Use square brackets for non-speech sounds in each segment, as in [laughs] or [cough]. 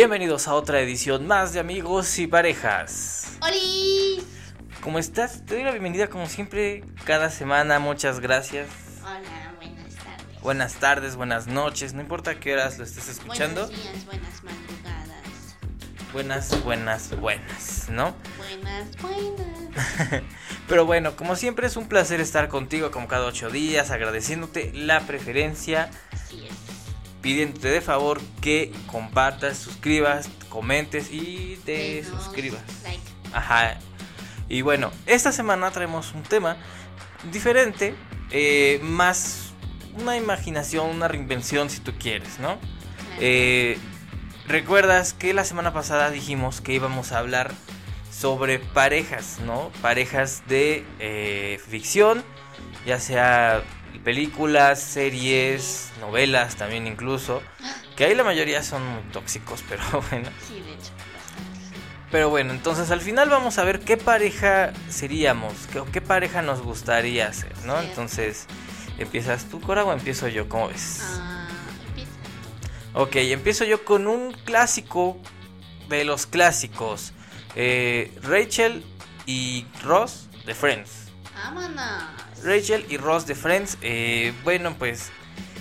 Bienvenidos a otra edición más de Amigos y Parejas. ¡Holi! ¿Cómo estás? Te doy la bienvenida como siempre cada semana, muchas gracias. Hola, buenas tardes. Buenas tardes, buenas noches, no importa qué horas lo estés escuchando. Buenos días, buenas madrugadas. Buenas, buenas, buenas, ¿no? Buenas, buenas. [laughs] Pero bueno, como siempre es un placer estar contigo como cada ocho días, agradeciéndote la preferencia, Así es. Pidiéndote de favor que compartas, suscribas, comentes y te suscribas. Like. Ajá. Y bueno, esta semana traemos un tema diferente, eh, más una imaginación, una reinvención si tú quieres, ¿no? Eh, Recuerdas que la semana pasada dijimos que íbamos a hablar sobre parejas, ¿no? Parejas de eh, ficción, ya sea películas, series, novelas también incluso, que ahí la mayoría son muy tóxicos, [laughs] pero bueno. sí, de hecho. Pero bueno, entonces al final vamos a ver qué pareja seríamos, qué, qué pareja nos gustaría ser, ¿no? Entonces, ¿empiezas tú, Cora, o empiezo yo? ¿Cómo ves? Ah, empieza. Ok, empiezo yo con un clásico de los clásicos. Eh, Rachel y Ross de Friends. Vámonos. Rachel y Ross de Friends. eh, bueno, pues,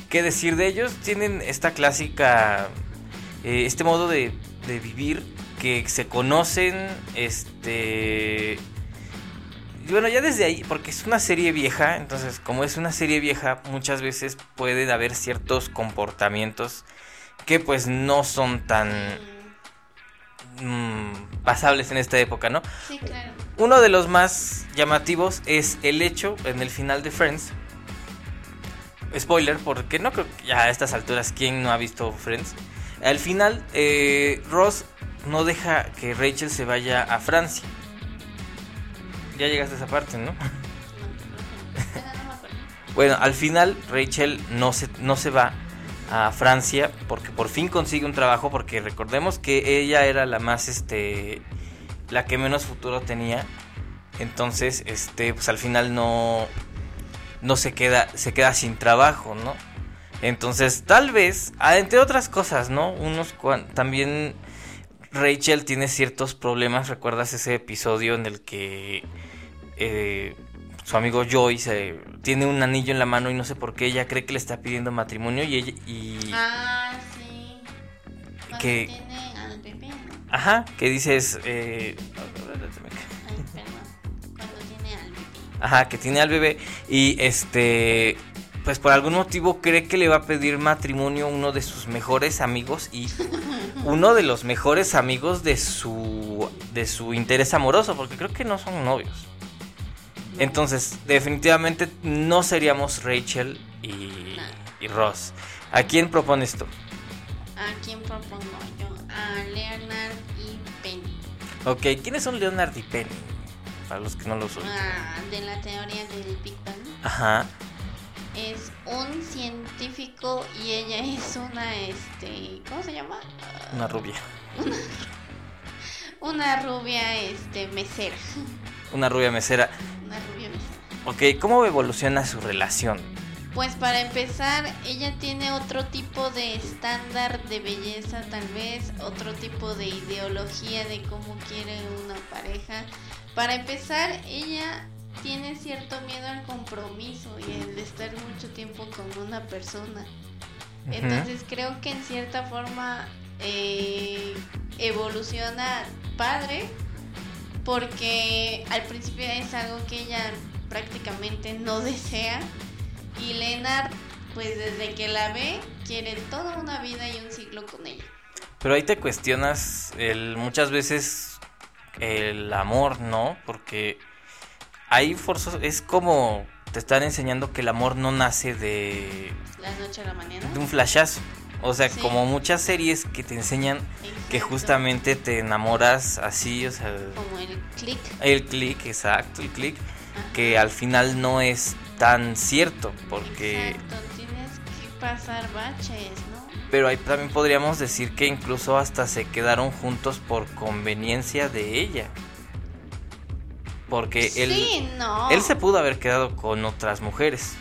¿qué decir de ellos? Tienen esta clásica, eh, este modo de, de vivir que se conocen, este... Bueno, ya desde ahí, porque es una serie vieja, entonces como es una serie vieja, muchas veces pueden haber ciertos comportamientos que pues no son tan Mm, mm, pasables en esta época, ¿no? Sí, claro. Uno de los más llamativos es el hecho en el final de Friends. Spoiler, porque no creo que ya a estas alturas quién no ha visto Friends. Al final, eh, Ross no deja que Rachel se vaya a Francia. Ya llegaste a esa parte, ¿no? [laughs] Bueno, al final Rachel no se, no se va a Francia porque por fin consigue un trabajo porque recordemos que ella era la más este la que menos futuro tenía. Entonces, este pues al final no no se queda se queda sin trabajo, ¿no? Entonces, tal vez, ah, entre otras cosas, ¿no? Unos también Rachel tiene ciertos problemas, ¿recuerdas ese episodio en el que eh, su amigo Joyce eh, tiene un anillo en la mano y no sé por qué ella cree que le está pidiendo matrimonio y ella y Ah, sí. Cuando Que- tiene al bebé, ¿no? ajá que dices eh, Ay. Cuando tiene al bebé. ajá que tiene al bebé y este pues por algún motivo cree que le va a pedir matrimonio uno de sus mejores amigos y [laughs] uno de los mejores amigos de su de su interés amoroso porque creo que no son novios No. Entonces, definitivamente no seríamos Rachel y, y Ross. ¿A quién propones tú? ¿A quién propongo yo? A Leonard y Penny. Ok, ¿quiénes son Leonard y Penny? Para los que no los ubican. Ah, de la teoría del Big Bang. Ajá. Es un científico y ella es una, este, ¿cómo se llama? Una rubia. [laughs] Una rubia, este, mesera. Una rubia mesera. Ok, ¿cómo evoluciona su relación? Pues para empezar, ella tiene otro tipo de estándar de belleza, tal vez, otro tipo de ideología de cómo quiere una pareja. Para empezar, ella tiene cierto miedo al compromiso y el de estar mucho tiempo con una persona. Entonces creo que en cierta forma eh, evoluciona padre porque al principio es algo que ella prácticamente no desea y Leonard pues desde que la ve quiere toda una vida y un ciclo con ella. Pero ahí te cuestionas el, muchas veces el amor, ¿no? Porque ahí forzoso es como te están enseñando que el amor no nace de, La noche a la mañana. de un flashazo. O sea, Sí. como muchas series que te enseñan que justamente te enamoras así, o sea, como el click. el click, exacto, el click. Que al final no es tan cierto, porque... Exacto, tienes que pasar baches, ¿no? Pero ahí también podríamos decir que incluso hasta se quedaron juntos por conveniencia de ella. Porque él, sí, no. él se pudo haber quedado con otras mujeres.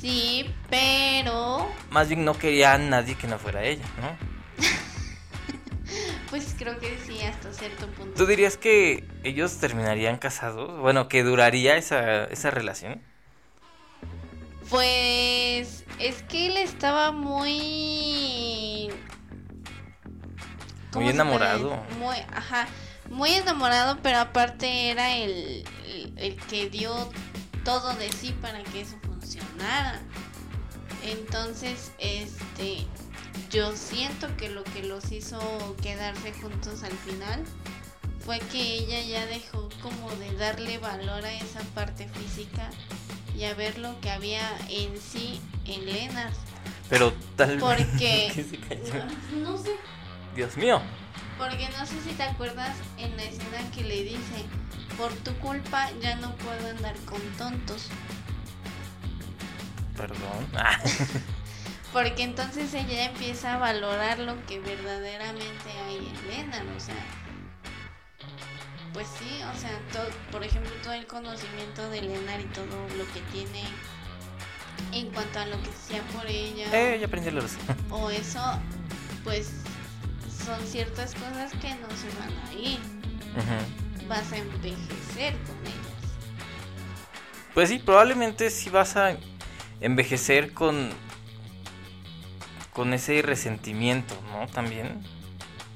Sí, pero Más bien no quería a nadie que no fuera ella, ¿no? Pues creo que sí, hasta cierto punto. ¿Tú dirías que ellos terminarían casados? Bueno, que duraría esa, esa relación. Pues es que él estaba muy... Muy enamorado. Muy, ajá, muy enamorado, pero aparte era el, el, que dio todo de sí para que eso funcionara. Entonces, este, yo siento que lo que los hizo quedarse juntos al final fue que ella ya dejó como de darle valor a esa parte física y a ver lo que había en sí en Lenas. Pero tal Porque. [laughs] no, no sé. Dios mío. Porque no sé si te acuerdas en la escena que le dice: Por tu culpa ya no puedo andar con tontos. Perdón. [laughs] Porque entonces ella empieza a valorar lo que verdaderamente hay en Lennon, o sea, pues sí, o sea, todo, por ejemplo, todo el conocimiento de Lenar y todo lo que tiene en cuanto a lo que sea por ella. Eh, ya aprendí los. O eso, pues son ciertas cosas que no se van a ir. Vas a envejecer con ellas. Pues sí, probablemente sí vas a envejecer con con ese resentimiento, ¿no? También.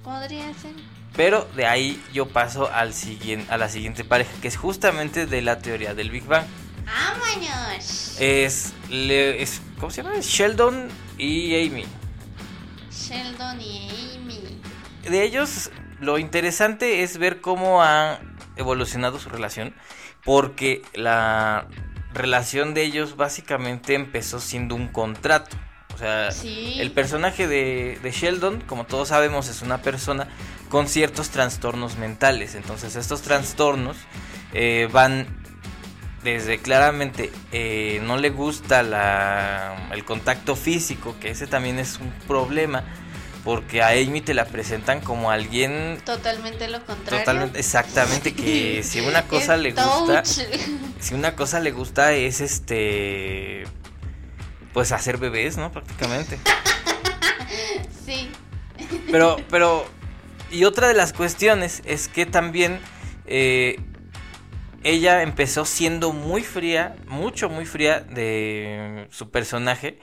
Podría ser. Pero de ahí yo paso al siguiente, a la siguiente pareja, que es justamente de la teoría del Big Bang. ¡Vámonos! Es, es ¿cómo se llama? Sheldon y Amy. Sheldon y Amy. De ellos, lo interesante es ver cómo ha evolucionado su relación, porque la relación de ellos básicamente empezó siendo un contrato. O sea, el personaje de, de, Sheldon, como todos sabemos, es una persona con ciertos trastornos mentales. Entonces estos trastornos eh, van desde claramente eh, no le gusta la, el contacto físico, que ese también es un problema, porque a Amy te la presentan como alguien totalmente lo contrario. Totalmente, exactamente, que si una [laughs] cosa le gusta, si una cosa le gusta es este, pues hacer bebés, ¿no? Prácticamente. [laughs] sí. Pero, [laughs] pero y otra de las cuestiones es que también eh, ella empezó siendo muy fría, mucho, muy fría de su personaje,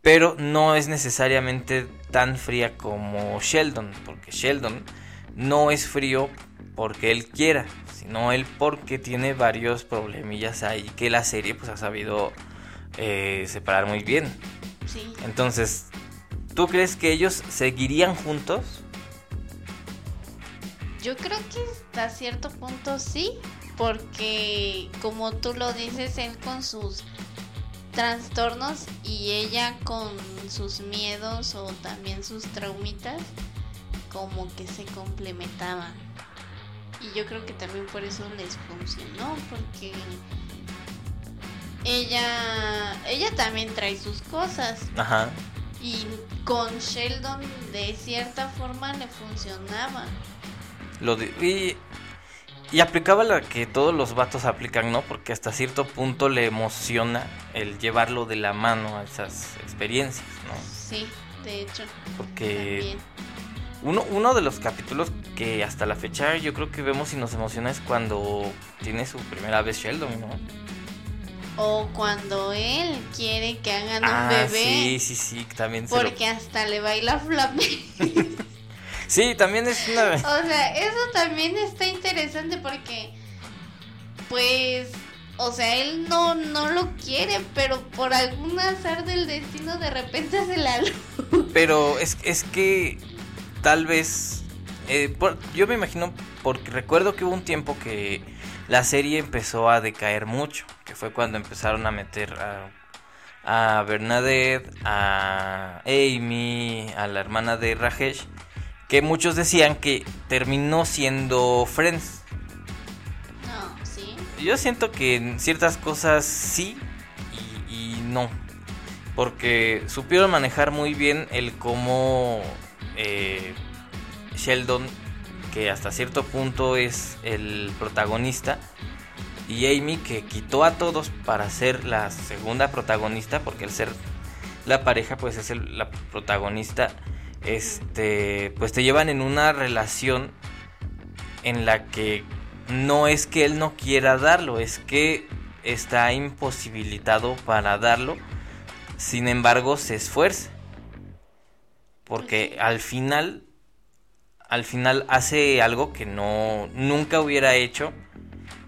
pero no es necesariamente tan fría como Sheldon, porque Sheldon no es frío porque él quiera, sino él porque tiene varios problemillas ahí que la serie pues ha sabido eh, separar muy bien. Sí. Entonces, ¿tú crees que ellos seguirían juntos? Yo creo que hasta cierto punto sí, porque como tú lo dices, él con sus trastornos y ella con sus miedos o también sus traumitas, como que se complementaban. Y yo creo que también por eso les funcionó, porque ella ella también trae sus cosas. Ajá. Y con Sheldon de cierta forma le funcionaba. Lo y, aplicaba la que todos los vatos aplican, ¿no? Porque hasta cierto punto le emociona el llevarlo de la mano a esas experiencias, ¿no? Sí, de hecho. Porque uno, uno de los capítulos que hasta la fecha yo creo que vemos y nos emociona es cuando tiene su primera vez Sheldon, ¿no? O cuando él quiere que hagan un ah, bebé. Sí, sí, sí, también Porque hasta le baila flamenco. [laughs] Sí, también es una... [laughs] O sea, eso también está interesante porque, pues, o sea, él no, no lo quiere, pero por algún azar del destino de repente se la [laughs] Pero es, es que tal vez, eh, yo me imagino, porque recuerdo que hubo un tiempo que la serie empezó a decaer mucho, que fue cuando empezaron a meter a a Bernadette, a Amy, a la hermana de Rajesh que muchos decían que terminó siendo Friends. No, sí. Yo siento que en ciertas cosas sí y, no. Porque supieron manejar muy bien el cómo eh, Sheldon, que hasta cierto punto es el protagonista, y Amy, que quitó a todos para ser la segunda protagonista, porque el ser la pareja, pues es el, la protagonista este, pues te llevan en una relación en la que no es que él no quiera darlo, es que está imposibilitado para darlo, sin embargo se esfuerza. Porque al final, al final hace algo que no, nunca hubiera hecho,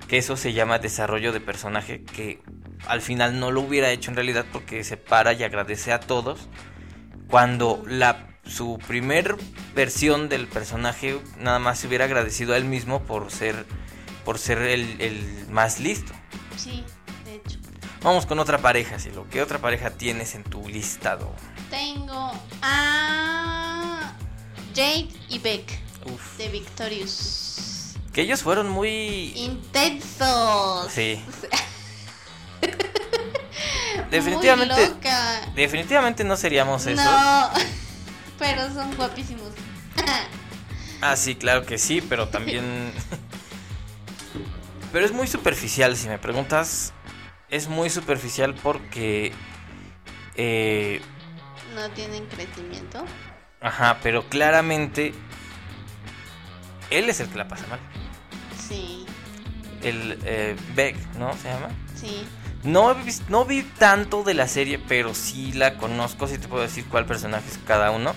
que eso se llama desarrollo de personaje, que al final no lo hubiera hecho en realidad porque se para y agradece a todos, cuando la su primer versión del personaje nada más se hubiera agradecido a él mismo por ser por ser el, el más listo. Sí, de hecho. Vamos con otra pareja, Silo. ¿Qué otra pareja tienes en tu listado? Tengo a Jade y Beck Uf. de Victorious. Que ellos fueron muy... Intensos. Sí. [laughs] Definitivamente... Muy loca. Definitivamente no seríamos eso. No, [laughs] pero son guapísimos. [laughs] Ah, sí, claro que sí, pero también... pero es muy superficial, si me preguntas. Es muy superficial porque... eh, no tienen crecimiento. Ajá, pero claramente... Él es el que la pasa mal. Sí, El eh, Beck, ¿no? Se llama. sí. No, no vi tanto de la serie, pero sí la conozco, sí te puedo decir cuál personaje es cada uno.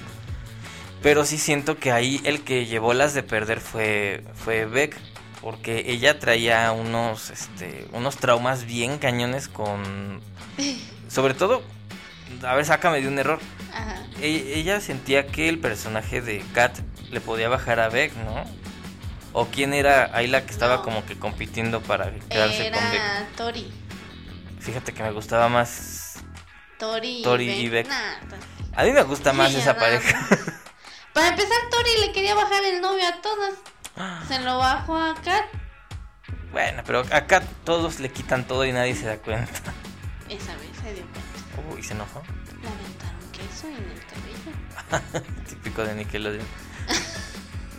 Pero sí siento que ahí el que llevó las de perder fue, fue Beck, porque ella traía unos, este, unos traumas bien cañones con... [laughs] Sobre todo, a ver, sácame de un error. Ajá. E- Ella sentía que el personaje de Kat le podía bajar a Beck, ¿no? O quién era ahí la que estaba No. como que compitiendo para quedarse con Beck. Era Tori. Fíjate que me gustaba más. Tori, Tori y Beck. Nah, pues, A mí me gusta más esa pareja. Para empezar, Tori le quería bajar el novio a todas. Se lo bajó a Kat. bueno, pero acá todos le quitan todo y nadie se da cuenta. Esa vez se dio cuenta. Uy, se enojó. Queso en el cabello. [laughs] Típico de Nickelodeon.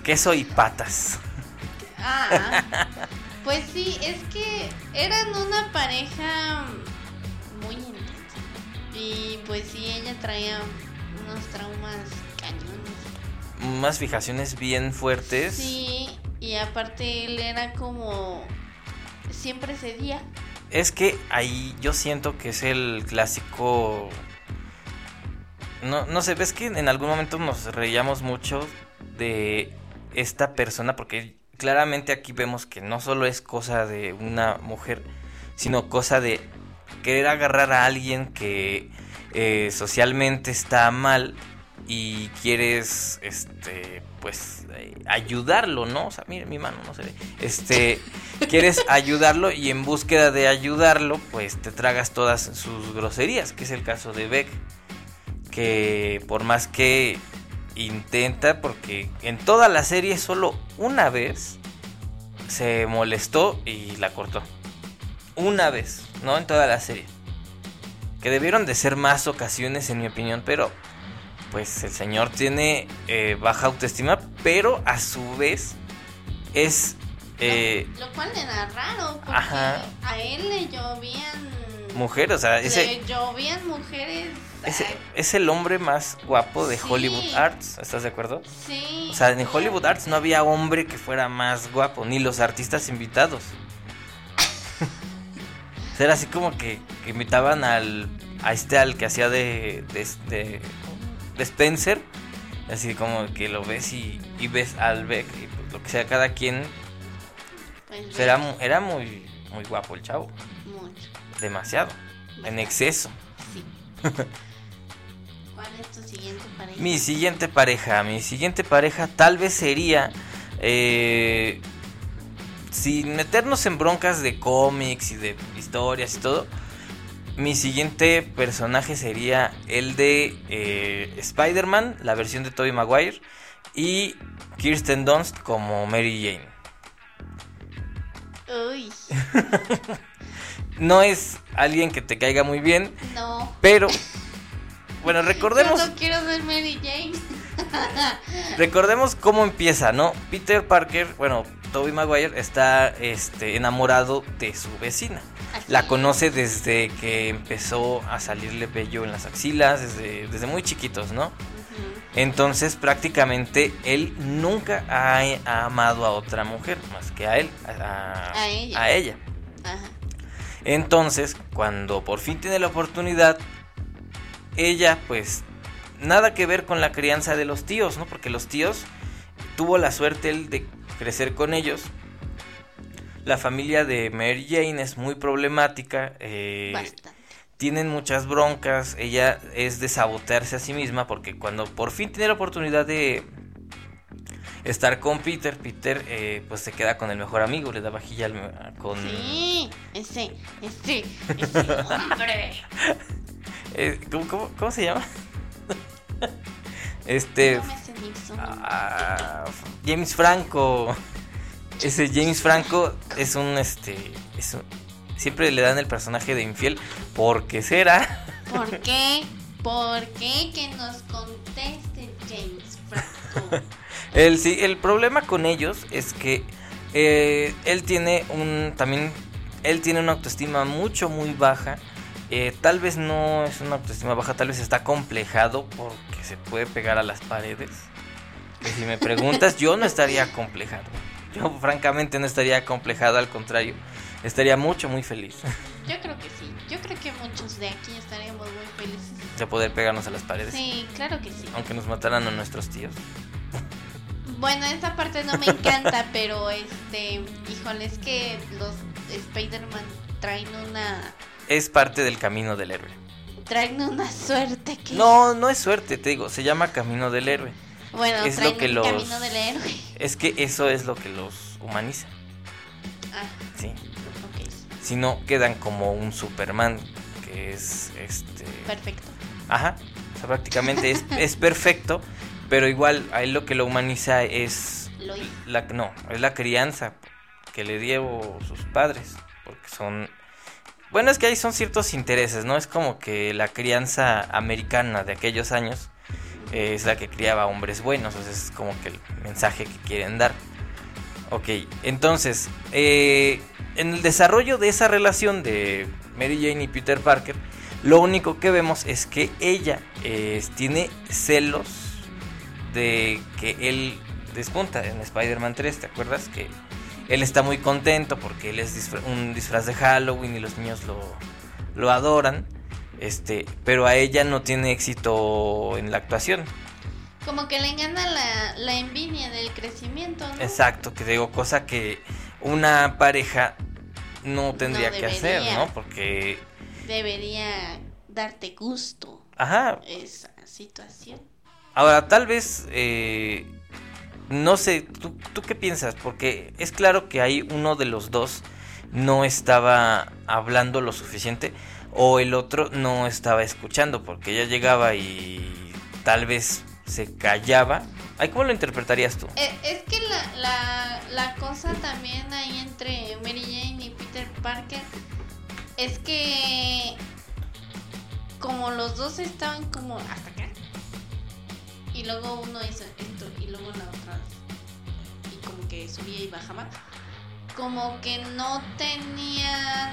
Queso y patas. Ah, [laughs] pues sí, es que eran una pareja muy intensa. Y pues sí, ella traía unos traumas cañones. Unas fijaciones bien fuertes. Sí, y aparte él era como... Siempre cedía. Es que ahí yo siento que es el clásico. No, no sé, ves que en algún momento nos reíamos mucho de esta persona, porque claramente aquí vemos que no solo es cosa de una mujer, sino cosa de querer agarrar a alguien que eh, socialmente está mal y quieres, este, pues, eh, ayudarlo, ¿no? O sea, mire, mi mano no se ve. Este, quieres [laughs] ayudarlo y en búsqueda de ayudarlo, pues te tragas todas sus groserías, que es el caso de Beck, que por más que intenta, porque en toda la serie solo una vez se molestó y la cortó. Una vez, ¿no? En toda la serie. Que debieron de ser más ocasiones, en mi opinión, pero pues el señor tiene eh, baja autoestima, pero a su vez es... eh, lo, lo cual era raro, porque Ajá. a él le llovían... mujer, o sea, ese, Le llovían mujeres... es el hombre más guapo de Sí. Hollywood Arts, ¿estás de acuerdo? sí. O sea, en Hollywood Arts no había hombre que fuera más guapo, ni los artistas invitados. Era así como que, que invitaban al a este al que hacía de, de, de- de Spencer, así como que lo ves y, y ves al Beck y pues, lo que sea cada quien, Pues, era, era muy muy guapo el chavo, mucho. demasiado, en exceso. Sí. [laughs] ¿Cuál es tu siguiente pareja? Mi siguiente pareja, mi siguiente pareja tal vez sería, eh, sin meternos en broncas de cómics y de historias y todo, mi siguiente personaje sería el de eh, Spider-Man, la versión de Tobey Maguire, y Kirsten Dunst como Mary Jane. Uy, [laughs] No es alguien que te caiga muy bien, no. pero bueno, recordemos... Yo no quiero ser Mary Jane. [laughs] Recordemos cómo empieza, ¿no? Peter Parker, bueno, Tobey Maguire está este, enamorado de su vecina. Así La conoce desde que empezó a salirle vello en las axilas, desde, desde muy chiquitos, ¿no? Entonces prácticamente él nunca ha, ha amado a otra mujer más que a él, a, A ella. a ella. Ajá. Entonces, cuando por fin tiene la oportunidad, ella pues nada que ver con la crianza de los tíos, ¿no? Porque los tíos tuvo la suerte él de crecer con ellos. La familia de Mary Jane es muy problemática. eh, tienen muchas broncas. Ella es de sabotearse a sí misma porque cuando por fin tiene la oportunidad de estar con Peter, Peter eh, pues se queda con el mejor amigo, le da vajilla al con... Sí, ese, ese, ese [laughs] hombre. Eh, ¿cómo, cómo- cómo se llama? [laughs] este... Ah, James Franco. [laughs] Ese James Franco es un este... Es un- siempre le dan el personaje de infiel. ¿Por qué será? ¿Por [laughs] qué? ¿Por qué? Que nos conteste James Franco. El, sí, el problema con ellos es que eh, él tiene un también él tiene una autoestima mucho muy baja. Eh, tal vez no es una autoestima baja, tal vez está complejado porque se puede pegar a las paredes. Que si me preguntas, yo no estaría complejado. Yo francamente no estaría complejado, al contrario, estaría mucho muy feliz Yo creo que sí. Yo creo que muchos de aquí estaríamos muy felices. de poder pegarnos a las paredes, Sí, claro que sí. aunque nos mataran a nuestros tíos. Bueno, esta parte no me encanta, [laughs] pero este, híjole, es que los Spider-Man traen una Es parte del camino del héroe. traen una suerte que No, no es suerte, te digo, se llama camino del héroe. bueno, es lo que los- camino del héroe. Es que eso es lo que los humaniza, Ah, sí. Si no, quedan como un Superman, que es este... perfecto. Ajá, o sea, prácticamente es, [laughs] es perfecto, pero igual a él lo que lo humaniza es... La, no, es la crianza que le dio sus padres, porque son... Bueno, es que ahí son ciertos intereses, ¿no? Es como que la crianza americana de aquellos años eh, es la que criaba hombres buenos, sea, es como que el mensaje que quieren dar. Ok, entonces, eh, en el desarrollo de esa relación de Mary Jane y Peter Parker, lo único que vemos es que ella tiene celos de que él despunta en Spider-Man 3, ¿te acuerdas? Que él está muy contento porque él es disfra- un disfraz de Halloween y los niños lo, lo adoran, este, pero a ella no tiene éxito en la actuación. Como que le engana la, la envidia del crecimiento, ¿no? Exacto, que digo, cosa que una pareja no tendría No que hacer. ¿no? Porque, Debería darte gusto ajá, esa situación. ahora tal vez, eh, no sé, ¿tú, ¿tú qué piensas? Porque es claro que ahí uno de los dos no estaba hablando lo suficiente o el otro no estaba escuchando porque ella llegaba y tal vez se callaba. Ay, ¿Cómo lo interpretarías tú? Eh, es que la, la, la cosa también ahí entre Mary Jane y Peter Parker es que como los dos estaban como hasta acá y luego uno hizo esto y luego la otra y como que subía y bajaba como que no tenían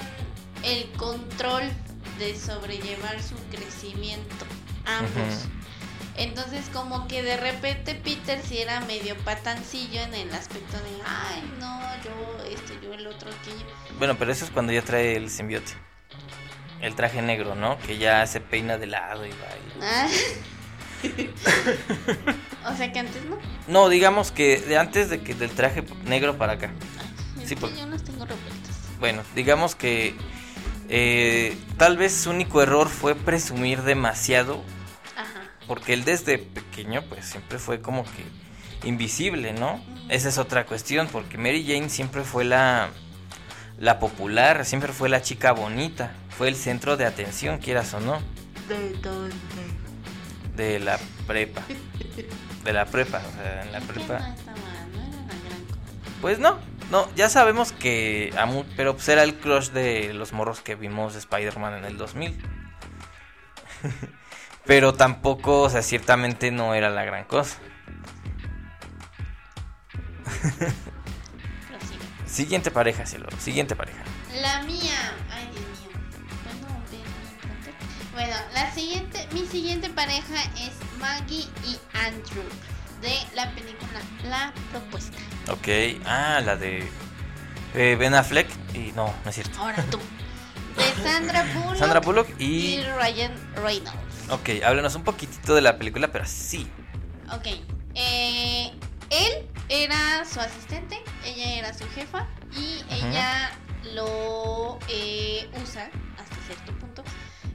el control de sobrellevar su crecimiento ambos entonces como que de repente Peter sí era medio patancillo en el aspecto de, ay, no, yo esto, yo el otro, aquello. Bueno, pero eso es cuando ya trae el simbiote. El traje negro, ¿no? Que ya se peina de lado y baila. Ah. [laughs] o sea que antes no. No, digamos que de antes de que del traje negro para acá. Es Sí, que por- yo los tengo revueltos. Bueno, digamos que eh, tal vez su único error fue presumir demasiado. Ajá. Porque él desde pequeño pues siempre fue como que invisible, ¿no? Esa es otra cuestión, porque Mary Jane siempre fue la, la popular, siempre fue la chica bonita, fue el centro de atención, quieras o no. ¿De de la prepa. De la prepa, o sea, en la prepa. no estaba, no era la gran cosa. Pues no, no, ya sabemos que. pero pues era el crush de los morros que vimos de Spider-Man en el 2000. [laughs] pero tampoco, o sea, ciertamente no era la gran cosa. Siguiente pareja, cielo. Siguiente pareja. La mía. Ay, Dios mío. Bueno, la siguiente, mi siguiente pareja es Maggie y Andrew de la película La Propuesta. Ok, ah, la de eh, Ben Affleck y no, no es cierto. Ahora tú. De Sandra [laughs] Bullock, Sandra Bullock y... y Ryan Reynolds. Ok, háblanos un poquitito de la película, pero sí. Ok. Eh, él era su asistente, ella era su jefa y ella lo eh, usa hasta cierto punto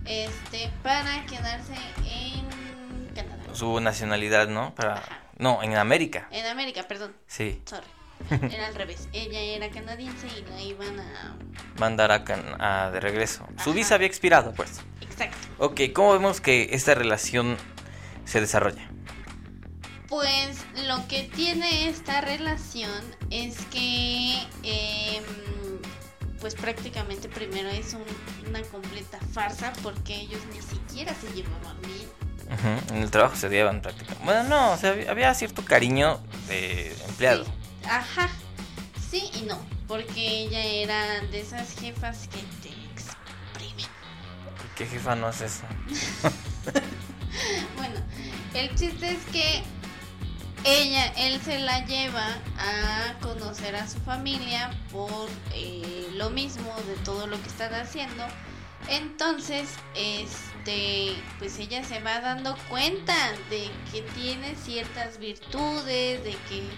este para quedarse en Canadá. Su nacionalidad, ¿no? Para... No, en América. En América, perdón. Sí, Sorry. [laughs] Era al revés. Ella era canadiense y la iban a... mandar a, Can- a- de regreso. Su visa había expirado, pues. Exacto. Ok, ¿cómo vemos que esta relación se desarrolla? Pues lo que tiene esta relación es que, em, pues prácticamente primero es un- una completa farsa porque ellos ni siquiera se llevaban bien. Ujú, En el trabajo se odiaban prácticamente. Bueno, no, o sea, había- cierto cariño de empleado. Sí. Ajá. Sí y no, porque ella era de esas jefas que te exprimen. ¿Qué jefa no hace eso? [laughs] Bueno, el chiste es que ella, él se la lleva a conocer a su familia por eh, lo mismo de todo lo que están haciendo. Entonces, este, pues ella se va dando cuenta de que tiene ciertas virtudes, de que,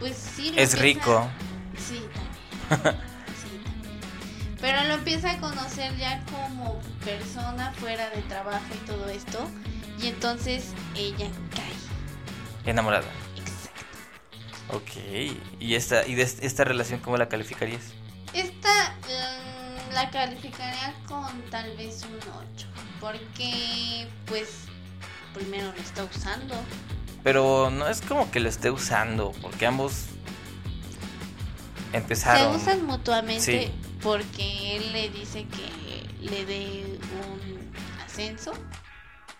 pues sí. lo Es empieza- rico. Sí, también. [laughs] Sí, también. Pero lo empieza a conocer ya como persona fuera de trabajo y todo esto. Y entonces ella cae. Enamorada. Exacto. Ok. ¿Y esta, y de est- esta relación cómo la calificarías? Esta mm, la calificaría con tal vez un 8. Porque, pues, primero lo está usando. Pero no es como que lo esté usando, porque ambos empezaron. Se usan mutuamente Sí. porque él le dice que le dé un ascenso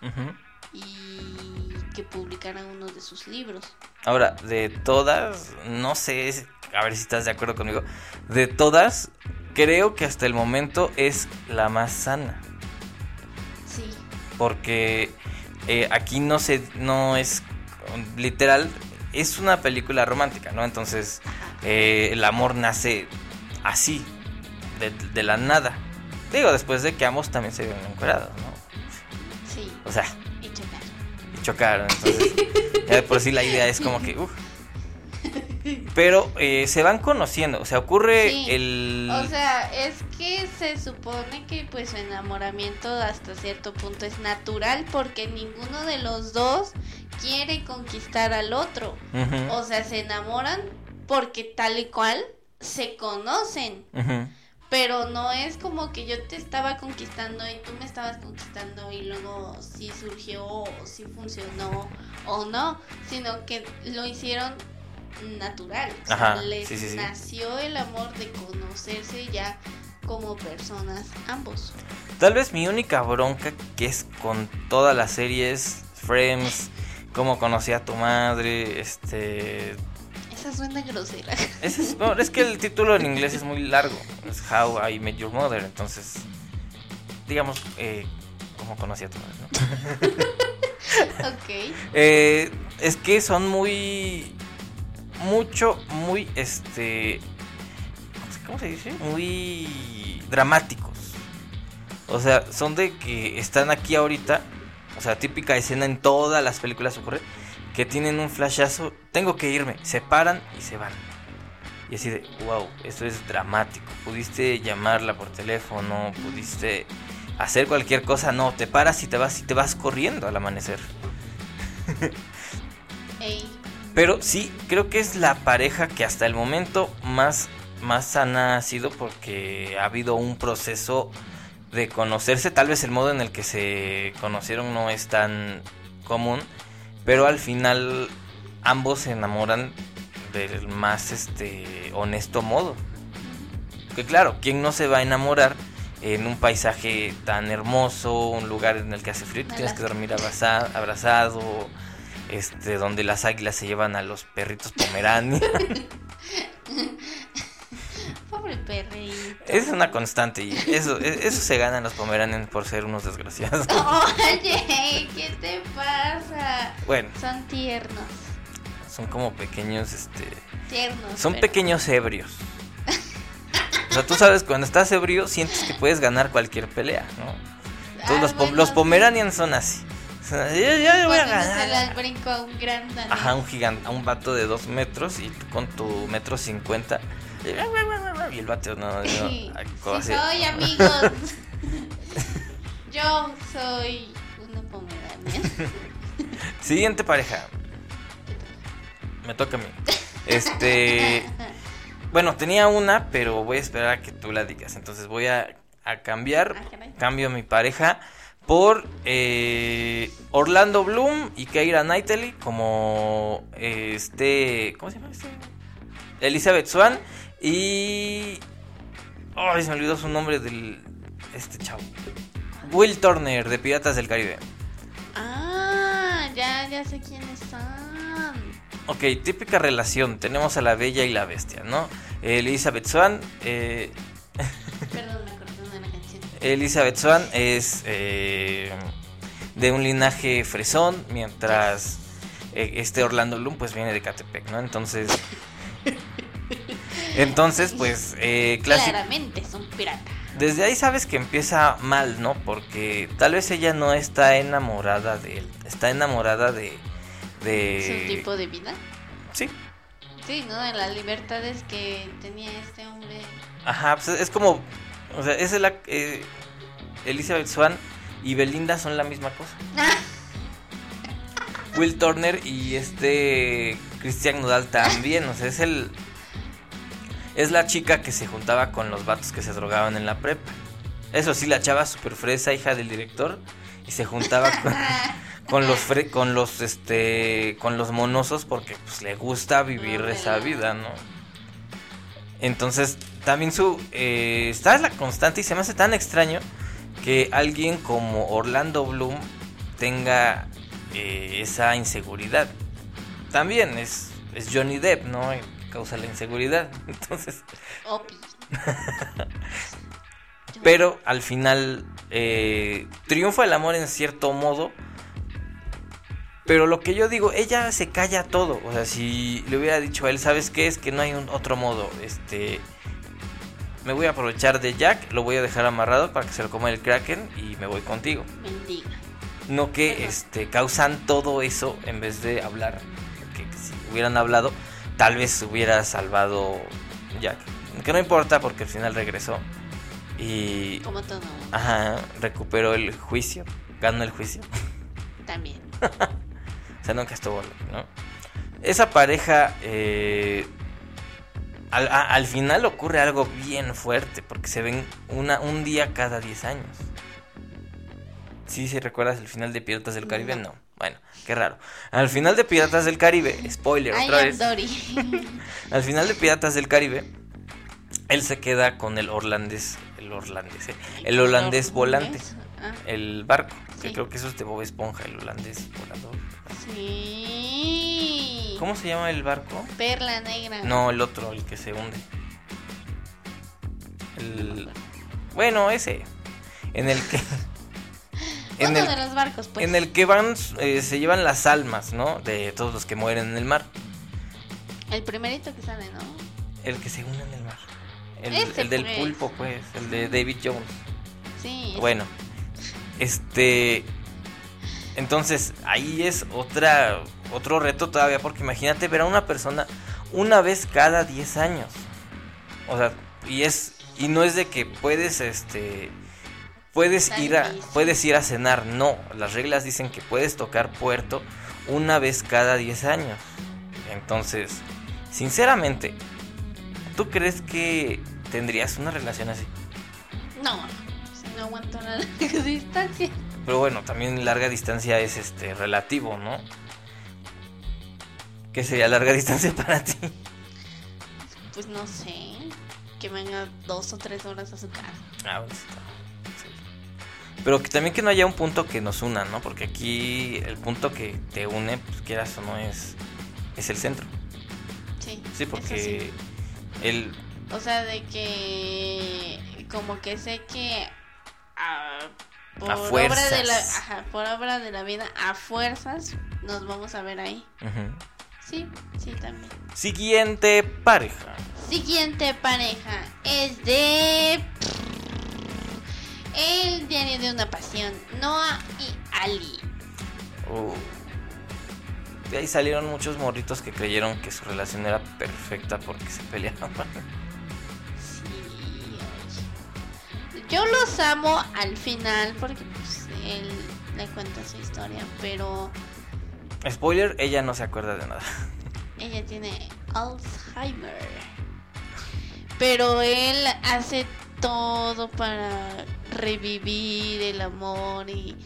Ujú. y que publicara uno de sus libros. Ahora, de todas, no sé, a ver si estás de acuerdo conmigo. De todas, creo que hasta el momento es la más sana. Sí, Porque eh, aquí no se, no es literal, es una película romántica, ¿no? Entonces, eh, el amor nace así, de, de la nada. Digo, después de que ambos también se ven encuerados, ¿no? sí, O sea, chocar. Entonces, ya de por sí la idea es como que, uff. Pero eh, se van conociendo, o sea, ocurre Sí, el... O sea, es que se supone que pues su enamoramiento hasta cierto punto es natural porque ninguno de los dos quiere conquistar al otro. O sea, se enamoran porque tal y cual se conocen. ujú. Pero no es como que yo te estaba conquistando y tú me estabas conquistando y luego sí surgió o sí funcionó o no, sino que lo hicieron natural. O sea, Ajá, les sí, nació el amor de conocerse ya como personas ambos. Tal vez mi única bronca que es con toda la serie es Friends, cómo conocí a tu madre, este... Esa suena grosera. [laughs] ese es, que el título en inglés es muy largo, es How I Met Your Mother, entonces, digamos, eh, cómo conocí a tu madre, ¿no? [laughs] ok. Eh, es que son muy. Mucho, muy. Este. ¿Cómo se dice? Muy dramáticos. O sea, son de que están aquí ahorita. O sea, típica escena en todas las películas ocurre. Que tienen un flashazo. Tengo que irme. Se paran y se van. Y así de, wow, esto es dramático. Pudiste llamarla por teléfono, pudiste hacer cualquier cosa. No, te paras y te vas y te vas corriendo al amanecer. [laughs] Ey, Pero sí, creo que es la pareja que hasta el momento más, más sana ha sido porque ha habido un proceso de conocerse. Tal vez el modo en el que se conocieron no es tan común, pero al final ambos se enamoran del más este honesto modo. Que claro, ¿quién no se va a enamorar en un paisaje tan hermoso, un lugar en el que hace frío, tienes que dormir abraza- abrazado, este, donde las águilas se llevan a los perritos pomeranian. [laughs] Pobre perrito. Es una constante y eso, e, eso se gana en los Pomeranians por ser unos desgraciados. [laughs] Oye, ¿qué te pasa? Bueno, Son tiernos. son como pequeños, este... Tiernos. Son pero- pequeños ebrios. O sea, tú sabes, cuando estás ebrio sientes que puedes ganar cualquier pelea, ¿no? Entonces Ah, los, po- bueno, los. Pomeranians son así. Yo, voy a ganar. las brinco a un gran. Ajá, un gigante, a un vato de dos metros y tú con tu metro cincuenta. Y el vato no, no, Sí, así. sí soy, amigos. Yo soy una pomerania. Siguiente pareja. Me toca a mí. Este. Bueno, tenía una, pero voy a esperar a que tú la digas. Entonces voy a, a cambiar. Ah. Cambio mi pareja por eh, Orlando Bloom y Keira Knightley como eh, este. ¿Cómo se llama este? Elizabeth Swan y. Ay, se me olvidó su nombre del. Este chavo. Will Turner de Piratas del Caribe. Ah, ya, ya sé quiénes son. Ok, típica relación. Tenemos a la bella y la bestia, ¿no? Elizabeth Swan. eh, [laughs] Perdón, me acordé de la canción. Elizabeth Swan es eh, de un linaje fresón, mientras eh, este Orlando Bloom pues viene de Catepec, ¿no? Entonces, [laughs] entonces pues eh, Claramente es un pirata. desde ahí sabes que empieza mal, ¿no? Porque tal vez ella no está enamorada de él, está enamorada de de ¿Su tipo de vida? sí, Sí, ¿no? De las libertades que tenía este hombre. Ajá, pues es como. O sea, es la. eh, Elizabeth Swan y Belinda son la misma cosa. [laughs] Will Turner y este. Christian Nodal también. O sea, es el. Es la chica que se juntaba con los vatos que se drogaban en la prepa. Eso sí, la chava super fresa, hija del director. Y se juntaba con, [laughs] con los fre- con los este con los monosos porque pues le gusta vivir esa vida, ¿no? Entonces, también su eh, está la constante y se me hace tan extraño que alguien como Orlando Bloom tenga eh, esa inseguridad. También es, es Johnny Depp, ¿no? Que causa la inseguridad. [laughs] Entonces, [laughs] pero al final eh, triunfa el amor en cierto modo. Pero lo que yo digo, ella se calla todo. O sea, si le hubiera dicho a él, ¿sabes qué? Es que no hay un otro modo. Este. Me voy a aprovechar de Jack, lo voy a dejar amarrado para que se lo coma el Kraken y me voy contigo. Mendiga. No que Bueno. este causan todo eso en vez de hablar. Que si hubieran hablado, tal vez hubiera salvado Jack. Que no importa porque al final regresó. Y Como todo. Ajá, recuperó el juicio, ganó el juicio. También. [laughs] O sea, nunca estuvo loco, ¿no? Esa pareja, eh, al, a- al final ocurre algo bien fuerte, porque se ven una, un día cada 10 años. ¿Sí, sí recuerdas el final de Piratas del Caribe? No. No. Bueno, qué raro. Al final de Piratas del Caribe, spoiler I otra vez. [laughs] Al final de Piratas del Caribe, él se queda con el holandés, el holandés, ¿eh? el holandés volante, Ah, el barco, que Sí. creo que eso es de Bob Esponja, el holandés volador. sí. ¿Cómo se llama el barco? Perla negra. No, el otro, el que se hunde. El... Bueno, ese. En el que... En Uno el, de los barcos, pues. en el que van, eh, se llevan las almas, ¿no? De todos los que mueren en el mar. El primerito que sale, ¿no? El que se hunde en el mar. El, del pues. pulpo, pues. El de David Jones. Sí. Bueno, este. Entonces, ahí es otra otro reto todavía, porque imagínate ver a una persona una vez cada 10 años. O sea, y es. Y no es de que puedes, este. Puedes ir a. Puedes ir a cenar. No. Las reglas dicen que puedes tocar puerto una vez cada 10 años. Entonces, sinceramente, ¿tú crees que tendrías una relación así? No, no aguanto la [laughs] distancia. Pero bueno, también larga distancia es este relativo, ¿no? ¿Qué sería larga [laughs] distancia para ti? Pues no sé. Que venga dos o tres horas a su casa. Ah, bueno, está. Pero que también que no haya un punto que nos una, ¿no? Porque aquí el punto que te une, pues quieras o no, es, es el centro. Sí. Sí, porque el, O sea, de que como que sé que por A obra de la ajá, por obra de la vida a fuerzas nos vamos a ver ahí. Sí, sí también. Siguiente pareja. Siguiente pareja es de El diario de una pasión, Noah y Ali. Uh. De ahí salieron muchos morritos que creyeron que su relación era perfecta porque se peleaban. Sí. Yo los amo al final porque pues él le cuenta su historia, pero Spoiler, ella no se acuerda de nada. ella tiene Alzheimer. Pero él hace todo para revivir el amor y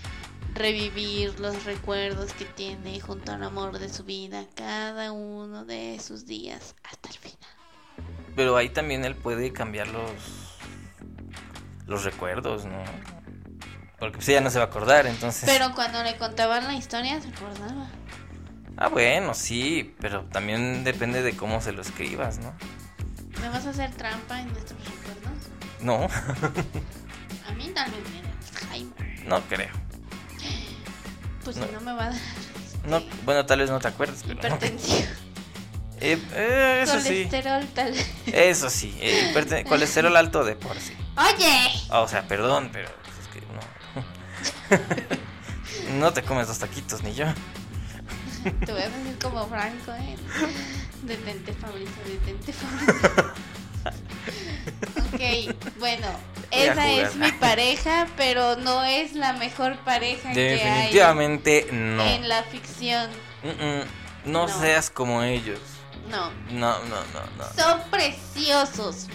revivir los recuerdos que tiene junto al amor de su vida cada uno de sus días hasta el final. Pero ahí también él puede cambiar los los recuerdos, ¿no? Porque pues ella no se va a acordar, entonces. Pero cuando le contaban la historia se acordaba. Ah, bueno, sí, pero también depende de cómo se lo escribas, ¿no? ¿Me vas a hacer trampa en nuestros recuerdos? No, [laughs] A mí también me tiene Alzheimer. no creo. Pues No. si no me va a dar No, bueno, tal vez no te acuerdes, pero hipertensión. [laughs] Eh, eh, eso sí. Colesterol tal. Eso sí, eh, [laughs] colesterol alto de por sí. Oye, O sea, perdón, pero pues, es que no. [laughs] no te comes dos taquitos ni yo. te voy a decir como Franco, eh. Detente Fabricio, detente Fabricio. Ok, bueno, esa es mi pareja, pero no es la mejor pareja que hay Definitivamente no. en la ficción. Mm, mm, no, No. seas como ellos. No, No, no, no, no. son preciosos,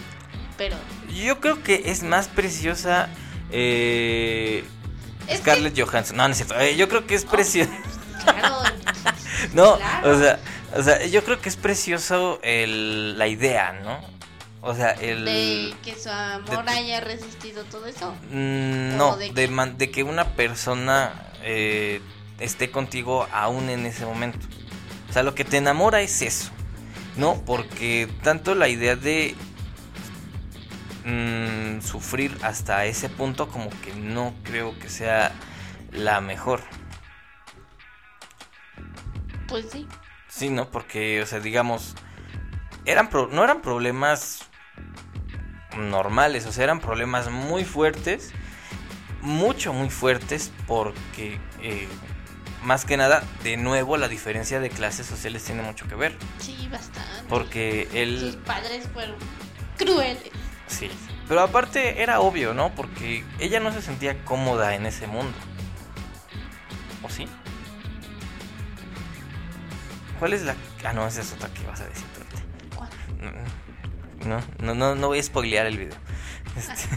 pero Yo creo que es más preciosa eh, Es Scarlett Johansson. No, no es cierto. Eh, yo creo que es preciosa. claro. [laughs] No, Claro. o sea, o sea, yo creo que es precioso el, la idea, ¿no? O sea, el de que su amor de- haya resistido todo eso. Mm, ¿O no, de de, qué? man- de que una persona eh, esté contigo aún en ese momento. O sea, lo que te enamora es eso, ¿no? Porque tanto la idea de mm, sufrir hasta ese punto como que no creo que sea la mejor. Pues sí. Sí, ¿no? Porque, o sea, digamos, eran pro- no eran problemas normales, o sea, eran problemas muy fuertes, mucho, muy fuertes, porque, eh, más que nada, de nuevo, la diferencia de clases sociales tiene mucho que ver, Sí, bastante. porque Sus él, padres fueron crueles. sí, pero aparte era obvio, ¿no? Porque ella no se sentía cómoda en ese mundo, ¿o sí? ¿Cuál es la...? Ah, no, esa es otra que vas a decir. ¿Cuál? No, no, no, no voy a spoilear el video. [laughs] Este,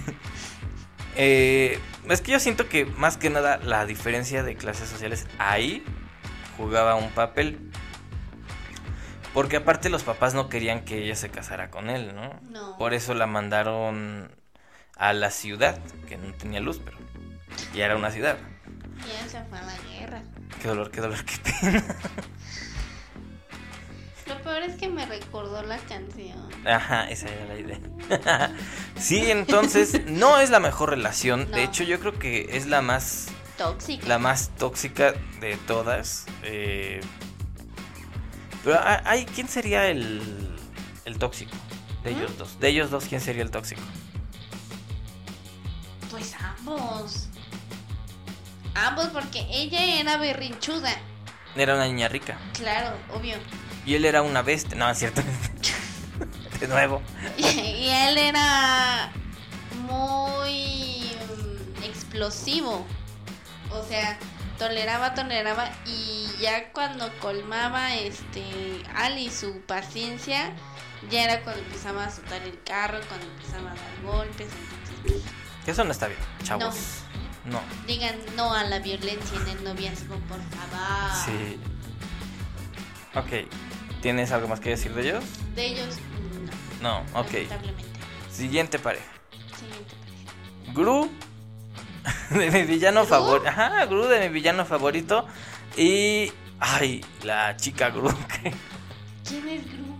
[laughs] eh, es que yo siento que más que nada la diferencia de clases sociales ahí jugaba un papel. Porque aparte los papás no querían que ella se casara con él, ¿no? No. Por eso la mandaron a la ciudad, que no tenía luz, pero ya era una ciudad. Y se fue a la guerra. Qué dolor, qué dolor, qué pena. [laughs] Lo peor es que me recordó la canción. Ajá, esa era la idea. [laughs] sí, entonces no es la mejor relación. No. De hecho, yo creo que es la más, Tóxica. la más tóxica de todas. eh, pero ah, ay, ¿quién sería el, el tóxico? De ellos dos. De ellos dos, ¿quién sería el tóxico? Pues ambos. Ambos, porque ella era berrinchuda. Era una niña rica. Claro, obvio. Y él era una bestia. No, es cierto. [laughs] de nuevo. Y él era muy mm, explosivo. O sea, toleraba, toleraba y ya cuando colmaba este Ali su paciencia, ya era cuando empezaba a soltar el carro, cuando empezaba a dar golpes, entonces Eso no está bien, chavos. No. digan no a la violencia en el noviazgo, por favor. Sí. Ok. ¿Tienes algo más que decir de ellos? De ellos no, No, ok. lamentablemente. Siguiente pareja. Siguiente pareja. Gru [laughs] de mi villano favorito. Ajá, Gru de mi villano favorito. Y. Ay, la chica Gru. [laughs] que- ¿Quién es Gru?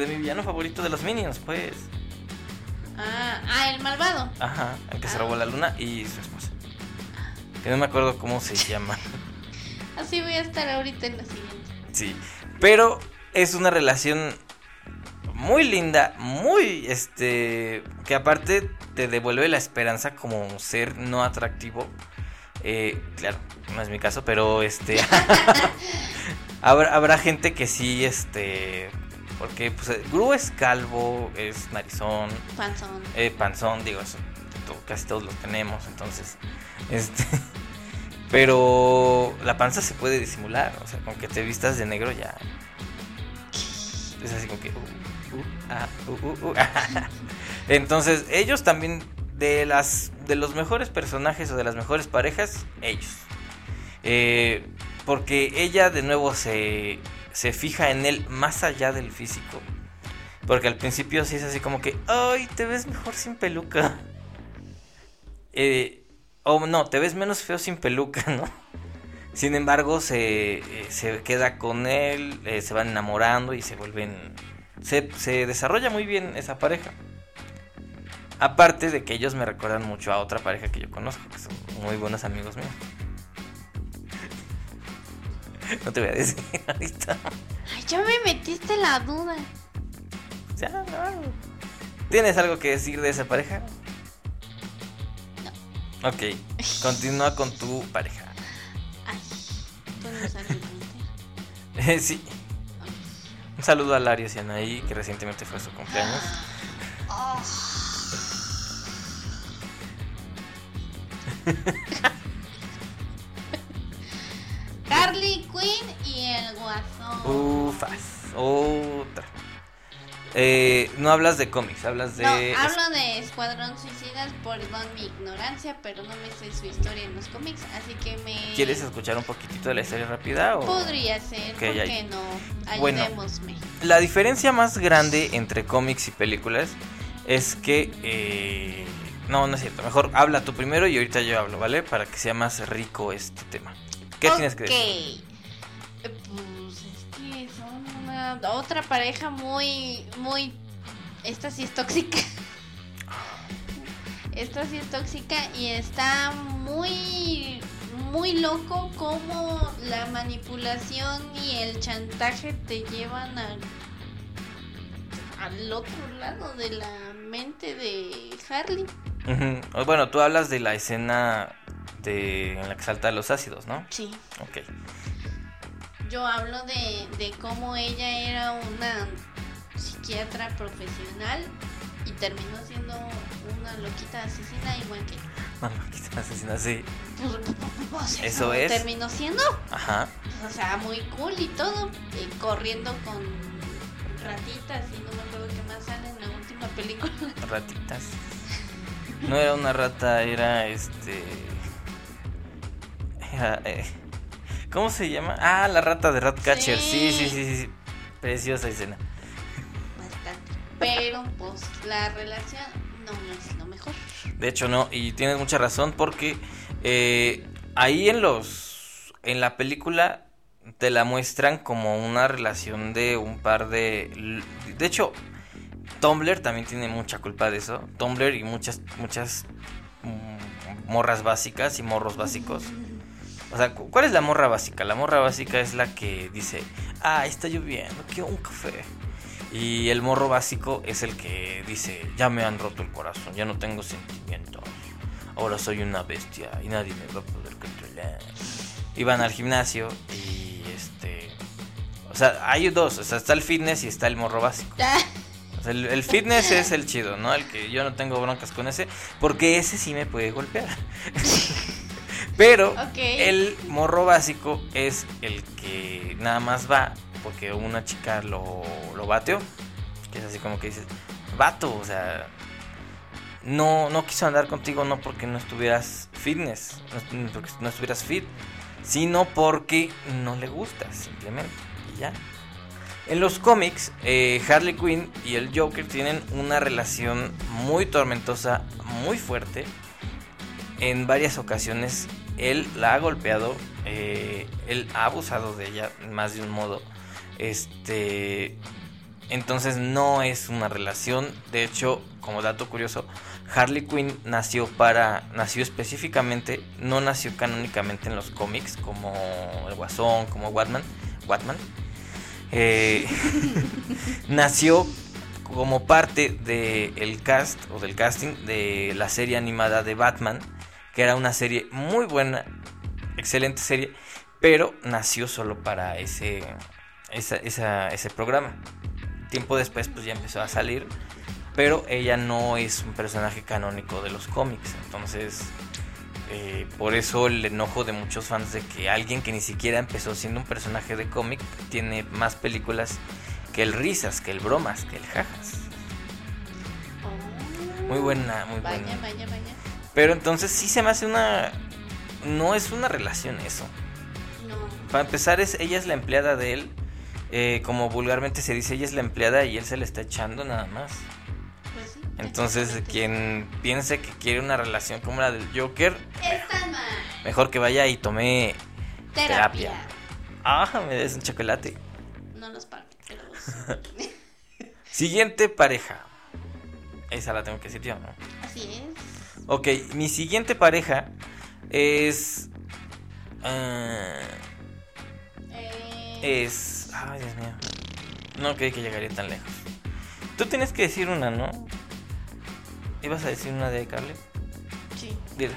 De mi villano favorito de los Minions, pues. Ah, ah, el malvado. Ajá, el que se Ah. robó la luna y su esposa. Que no me acuerdo cómo se [laughs] llama. Así voy a estar ahorita en la siguiente. Sí, pero es una relación muy linda, muy este que aparte te devuelve la esperanza como ser no atractivo. Eh, claro, no es mi caso, pero este [laughs] habrá, habrá gente que sí, este, porque pues Gru es calvo, es narizón, Panzón. eh, panzón, digo, eso casi todos los tenemos, entonces, este, [laughs] pero la panza se puede disimular, o sea, con que te vistas de negro ya, es así como que, uh, uh, ah, uh, uh, [laughs] entonces ellos también de las, de los mejores personajes o de las mejores parejas, ellos, Eh, porque ella de nuevo se, se fija en él más allá del físico. Porque al principio sí es así como que, ay, te ves mejor sin peluca. [laughs] Eh, o no, te ves menos feo sin peluca, [laughs] ¿no? Sin embargo, se, eh, se queda con él, eh, se van enamorando y se vuelven... Se, se desarrolla muy bien esa pareja. Aparte de que ellos me recuerdan mucho a otra pareja que yo conozco, que son muy buenos amigos míos. [laughs] No te voy a decir [laughs] ahorita. Ay, ya me metiste la duda. Ya, no. ¿Tienes algo que decir de esa pareja? No. Ok, continúa con tu pareja. [laughs] Sí. Un saludo a Larios y Anaí, que recientemente fue su cumpleaños. Oh. [laughs] Harley Quinn y el guasón. Ufas, otra. Eh, no hablas de cómics, hablas de... No, hablo de Escuadrón Suicidas, perdón mi ignorancia, pero no me sé su historia en los cómics, así que me... ¿Quieres escuchar un poquito de la historia rápida? O... Podría ser, Ok, ¿por qué no? Bueno. Ayudémosme. La diferencia más grande entre cómics y películas es que... eh, No, no es cierto. Mejor habla tú primero y ahorita yo hablo, ¿vale? Para que sea más rico este tema. ¿Qué tienes que decir? Una otra pareja muy, muy. Esta sí es tóxica. Esta sí es tóxica y está muy, muy loco como la manipulación y el chantaje te llevan al, al otro lado de la mente de Harley. Bueno, tú hablas de la escena de en la que salta los ácidos, ¿no? Sí. Ok. Yo hablo de, de cómo ella era una psiquiatra profesional y terminó siendo una loquita asesina igual que no, quizás asesina así. pues, pues, Eso es. terminó siendo Ajá. o sea muy cool y todo eh, corriendo con ratitas y no me acuerdo qué más sale en la última película Ratitas. No era una rata, era este. Era, eh, ¿Cómo se llama? Ah, la rata de Ratcatcher. Sí, sí, Sí. sí. Preciosa escena. bastante pero pues la relación no es lo mejor De hecho, no, y tienes mucha razón porque eh, ahí en los. En la película te la muestran como una relación de un par de. De hecho, Tumblr también tiene mucha culpa de eso. Tumblr y muchas, muchas mm, morras básicas y morros básicos. [laughs] O sea, cu- ¿cuál es la morra básica? La morra básica es la que dice, ah, está lloviendo, quiero un café. Y el morro básico es el que dice, ya me han roto el corazón, ya no tengo sentimientos. Ahora soy una bestia y nadie me va a poder controlar. Y van al gimnasio y este... O sea, hay dos, o sea, está el fitness y está el morro básico. El, el fitness es el chido, ¿no? El que yo no tengo broncas con ese, porque ese sí me puede golpear. [laughs] Pero el morro básico es el que nada más va porque una chica lo, lo bateó. Que es así como que dices, vato, o sea, no, no quiso andar contigo no porque no estuvieras fitness, no, porque no estuvieras fit, sino porque no le gustas, simplemente. Y ya. En los cómics, eh, Harley Quinn y el Joker tienen una relación muy tormentosa, muy fuerte. En varias ocasiones él la ha golpeado, eh, él ha abusado de ella más de un modo. Este entonces no es una relación. De hecho, como dato curioso, Harley Quinn nació para. nació específicamente. No nació canónicamente en los cómics. Como el Guasón, como Batman. Batman. Eh, [laughs] nació como parte del cast o del casting de la serie animada de Batman. Que era una serie muy buena. Excelente serie. Pero nació solo para ese. ese programa tiempo después pues ya empezó a salir, pero ella no es un personaje canónico de los cómics, entonces eh, por eso el enojo de muchos fans de que alguien que ni siquiera empezó siendo un personaje de cómic tiene más películas que el risas, que el bromas, que el jajas. muy buena, muy buena. Pero entonces sí se me hace una... No es una relación eso. No. Para empezar, es, ella es la empleada de él eh, como vulgarmente se dice, ella es la empleada y él se le está echando nada más. Pues Entonces, quien piense que quiere una relación como la del Joker, mejor que vaya y tome terapia. Ah, me des un chocolate. No los parques, [laughs] Siguiente pareja. Esa la tengo que decir yo, ¿no? Así es. Ok, mi siguiente pareja es. Uh, es Ay, Dios mío. No creí que llegaría tan lejos. Tú tienes que decir una, ¿no? ¿Ibas a decir una de Carly? Sí. Dile.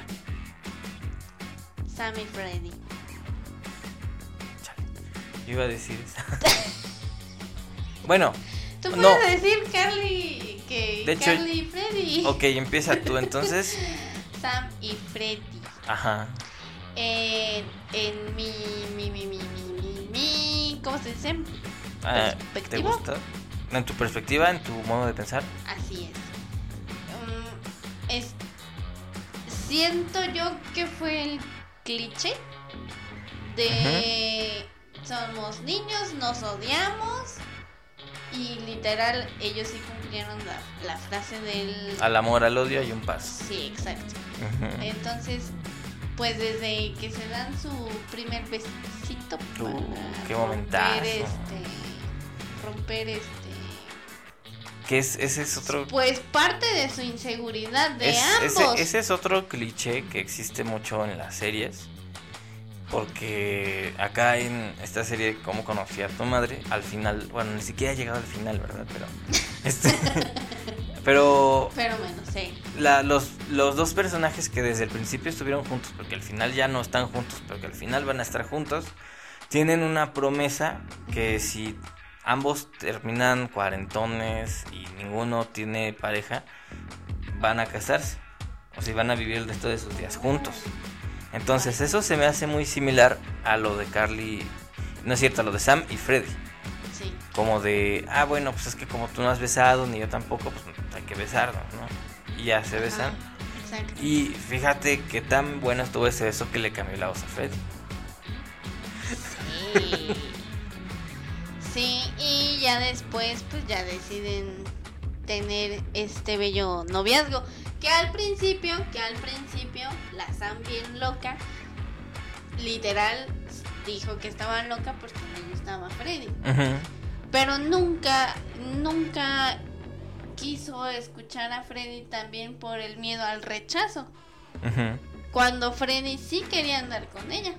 Sammy Freddy. Chale. Yo iba a decir esa. [laughs] bueno. Tú puedes decir Carly que de Carly y Freddy. Ok, empieza tú entonces. [laughs] Sam y Freddy. Ajá. en mi, mi, mi, mi, mi, mi ¿cómo se dice? Ah, ¿Te gusta? ¿En tu perspectiva, en tu modo de pensar? Así es. Mm, es siento yo que fue el cliché de somos niños, nos odiamos y literal ellos sí cumplieron la, frase del... Al amor, al odio hay un paso. Sí, exacto. Entonces pues desde que se dan su primer besito uh, qué romper este romper este que es ese es otro pues parte de su inseguridad de ambos ese, ese, es otro cliché que existe mucho en las series porque acá en esta serie cómo conocí a tu madre al final bueno ni siquiera ha llegado al final verdad pero este [laughs] Pero. Pero bueno, sí. los, los dos personajes que desde el principio estuvieron juntos, porque al final ya no están juntos, pero que al final van a estar juntos, tienen una promesa que si ambos terminan cuarentones y ninguno tiene pareja, van a casarse. O si van a vivir el resto de sus días juntos. Entonces, eso se me hace muy similar a lo de Carly. No es cierto, a lo de Sam y Freddy. Sí. Como de, ah, bueno, pues es que como tú no has besado, ni yo tampoco, pues hay que besarnos, ¿no? Y ya se besan. exacto. Y fíjate qué tan bueno estuvo ese beso que le cambió la voz a Freddy. Sí. sí, y ya después, pues ya deciden tener este bello noviazgo. Que al principio, que al principio, la Sam bien loca, literal dijo que estaba loca porque le gustaba Freddy. Pero nunca, nunca quiso escuchar a Freddy también por el miedo al rechazo. Cuando Freddy sí quería andar con ella.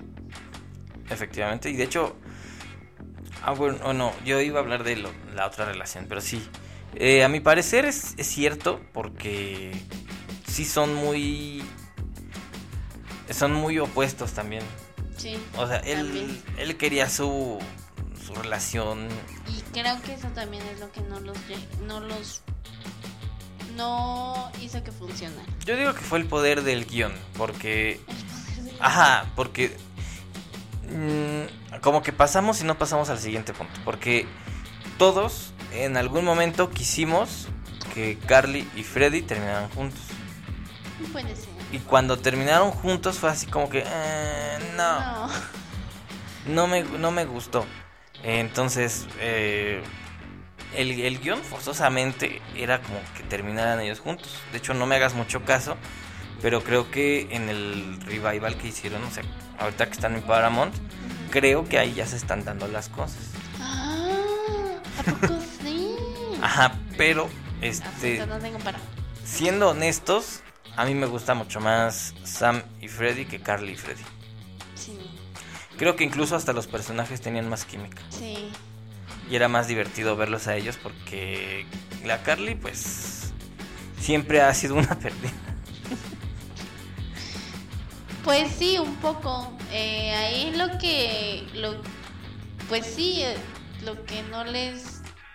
Efectivamente, y de hecho, ah, bueno, o no, yo iba a hablar de la otra relación, pero sí. Eh, a mi parecer es, cierto porque sí son muy... Son muy opuestos también. Sí. O sea, él, él quería su, su relación. Y creo que eso también es lo que no los, no los no hizo que funcionara. Yo digo que fue el poder del guion, porque... Ajá, porque... Mm, como que pasamos y no pasamos al siguiente punto, porque todos en algún momento quisimos que Carly y Freddy terminaran juntos. Puede ser. Y cuando terminaron juntos fue así como que... Eh, no. No. me, no me gustó. Entonces... Eh, el, el guion forzosamente era como que terminaran ellos juntos. De hecho, no me hagas mucho caso, pero creo que en el revival que hicieron, o sea, ahorita que están en Paramount, creo que ahí ya se están dando las cosas. Ah, ¿a poco sí? [laughs] Ajá, pero Ah, este no tengo para. siendo honestos, a mí me gusta mucho más Sam y Freddy que Carly y Freddy. Creo que incluso hasta los personajes tenían más química sí. y era más divertido verlos a ellos porque la Carly pues siempre ha sido una [laughs] perdida. Pues sí, un poco. Eh, ahí lo que. Lo, pues sí, eh, lo que no les.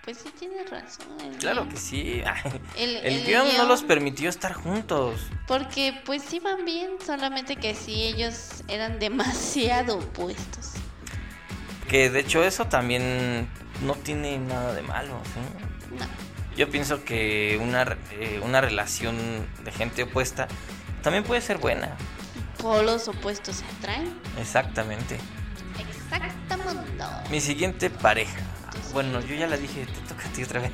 Pues sí, tienes razón. el Claro guion. que sí. [laughs] El, El el guion no los permitió estar juntos. Porque pues van bien, solamente que sí, ellos eran demasiado opuestos. Que de hecho eso también no tiene nada de malo. ¿sí? No. Yo pienso que una, eh, una relación de gente opuesta también puede ser buena. Polos opuestos se atraen. Exactamente. Exactamente. Mi siguiente pareja. Bueno, yo ya la dije, te toca a ti otra vez.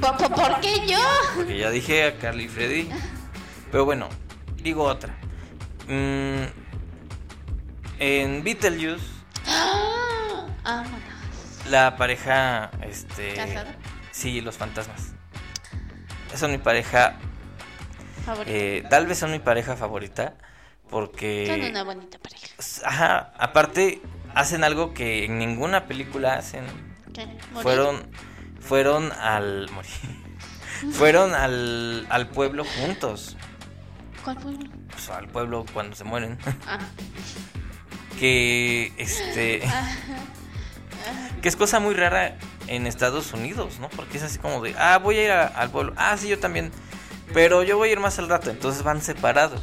¿Por, por- qué yo? Porque ya dije a Carly y Freddy. Pero bueno, digo otra. Mm, en Beetlejuice, ¡Ah! La pareja. Este, ¿Casada? Sí, los fantasmas. Son mi pareja. Favorito. eh, tal vez son mi pareja favorita. Son Porque. una bonita pareja. Ajá, aparte, hacen algo que en ninguna película hacen. ¿Qué? ¿Morir? Fueron. Fueron al. morir. [laughs] Fueron al, al pueblo juntos. ¿Cuál pueblo? Pues, al pueblo cuando se mueren. Ah. [laughs] que este [laughs] que es cosa muy rara en Estados Unidos, ¿no? Porque es así como de, ah, voy a ir a- al pueblo. Ah, sí, yo también. Pero yo voy a ir más al rato, entonces van separados.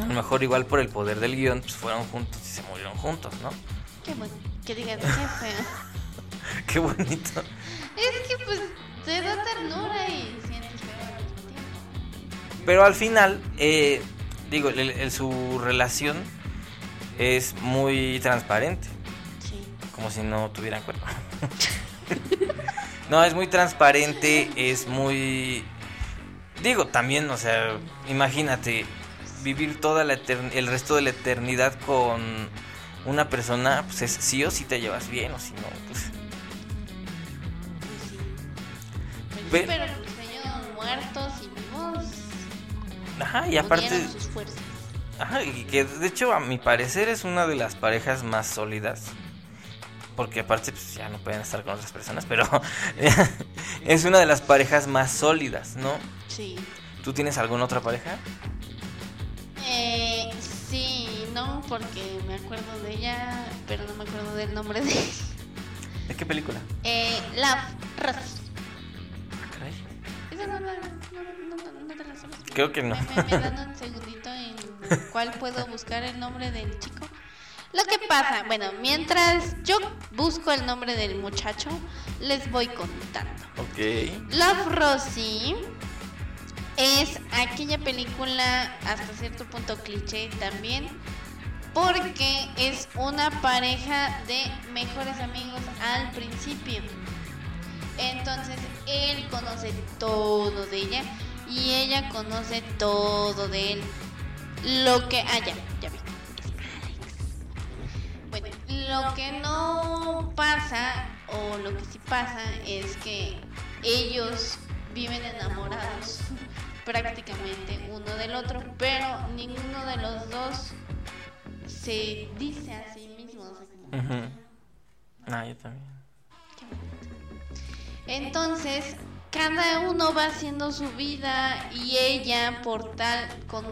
A lo mejor igual por el poder del guion, pues fueron juntos y se murieron juntos, ¿no? Qué bueno. Que digas, qué feo. [laughs] Qué bonito. Es que pues te da ternura y sientes feo al mismo tiempo. Pero al final, eh, digo, el- el- su relación es muy transparente. Sí. como si no tuvieran cuerpo. [laughs] no, es muy transparente, es muy... Digo, también, o sea, imagínate vivir toda la el resto de la eternidad con una persona, pues es sí o sí te llevas bien, o si no, pues... Pero pues ellos muertos y vivos. Ajá, y aparte... unieron sus fuerzas. Ajá, y que de hecho a mi parecer es una de las parejas más sólidas. Porque aparte pues ya no pueden estar con otras personas, pero [laughs] es una de las parejas más sólidas, ¿no? Sí. ¿Tú tienes alguna otra pareja? Eh, sí, no, porque me acuerdo de ella, pero no me acuerdo del nombre de ¿De qué película? eh, Love, Rose. Creo que no. Me, dan un segundito en cuál puedo buscar el nombre del chico. Lo que pasa, bueno, mientras yo busco el nombre del muchacho, les voy contando. Ok. Love Rosie es aquella película hasta cierto punto cliché también porque es una pareja de mejores amigos al principio. Entonces él conoce todo de ella y ella conoce todo de él. Lo que... Ah, ya, ya vi. Bueno, lo que no pasa, o lo que sí pasa, es que ellos viven enamorados prácticamente uno del otro, pero ninguno de los dos se dice a sí mismo. o sea, como, Ujú. Ah, yo también. "Qué bonito". Entonces, cada uno va haciendo su vida y ella por tal, con,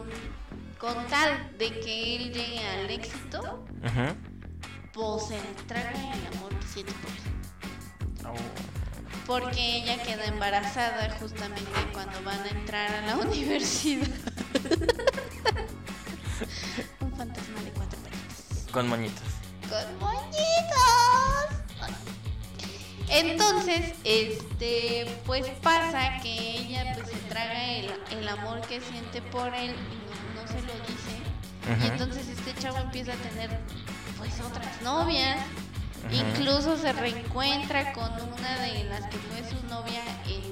con tal de que él llegue al éxito, Ujú. pues se le traga el amor que siente por él. Oh. Porque ella queda embarazada justamente cuando van a entrar a la [laughs] universidad. [laughs] Un fantasma de cuatro patitas. Con moñitos. Con moñitos. Entonces, este, pues pasa que ella pues se traga el, el amor que siente por él y no, no se lo dice. Y entonces este chavo empieza a tener pues otras novias. Incluso se reencuentra con una de las que fue su novia en,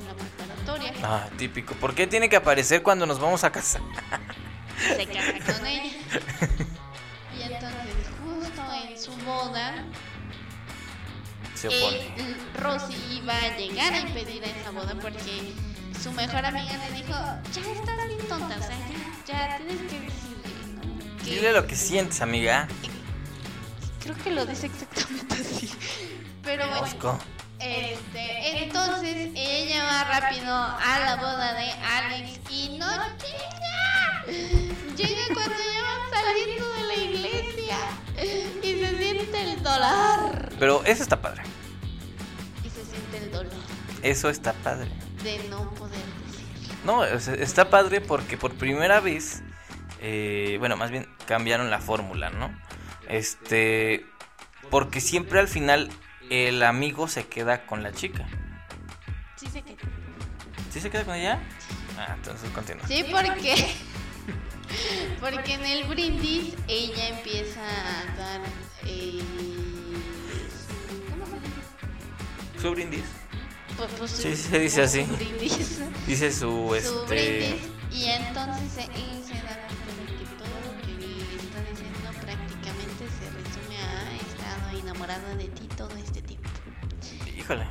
en la preparatoria. Ah, típico. ¿Por qué tiene que aparecer cuando nos vamos a casar? Se eh. Rosy iba a llegar a impedir esa boda porque su mejor amiga le dijo, ya estás bien tonta, o sea, ya, ya tienes que decirle, ¿no? Que- Dile lo que sientes, amiga. Creo que lo dice exactamente así. Pero bueno, este, entonces ella va rápido a la boda de Alex y no llega. Llega cuando ya van saliendo de la iglesia y se siente el dolor. Pero eso está padre. Y se siente el dolor Eso está padre. de no poder decirlo. No, está padre porque por primera vez, eh, bueno, más bien cambiaron la fórmula, ¿no? Este, porque siempre al final el amigo se queda con la chica. Sí se quedó. ¿Sí se queda con ella? Ah, entonces continúa. Sí, porque porque en el brindis ella empieza a dar eh, Su brindis. Pues, pues, Sí, su- se dice así. brindis. Dice su, su este... brindis y entonces él se da cuenta de que todo lo que está diciendo prácticamente se resume a he estado enamorada de ti todo este tiempo. Híjole.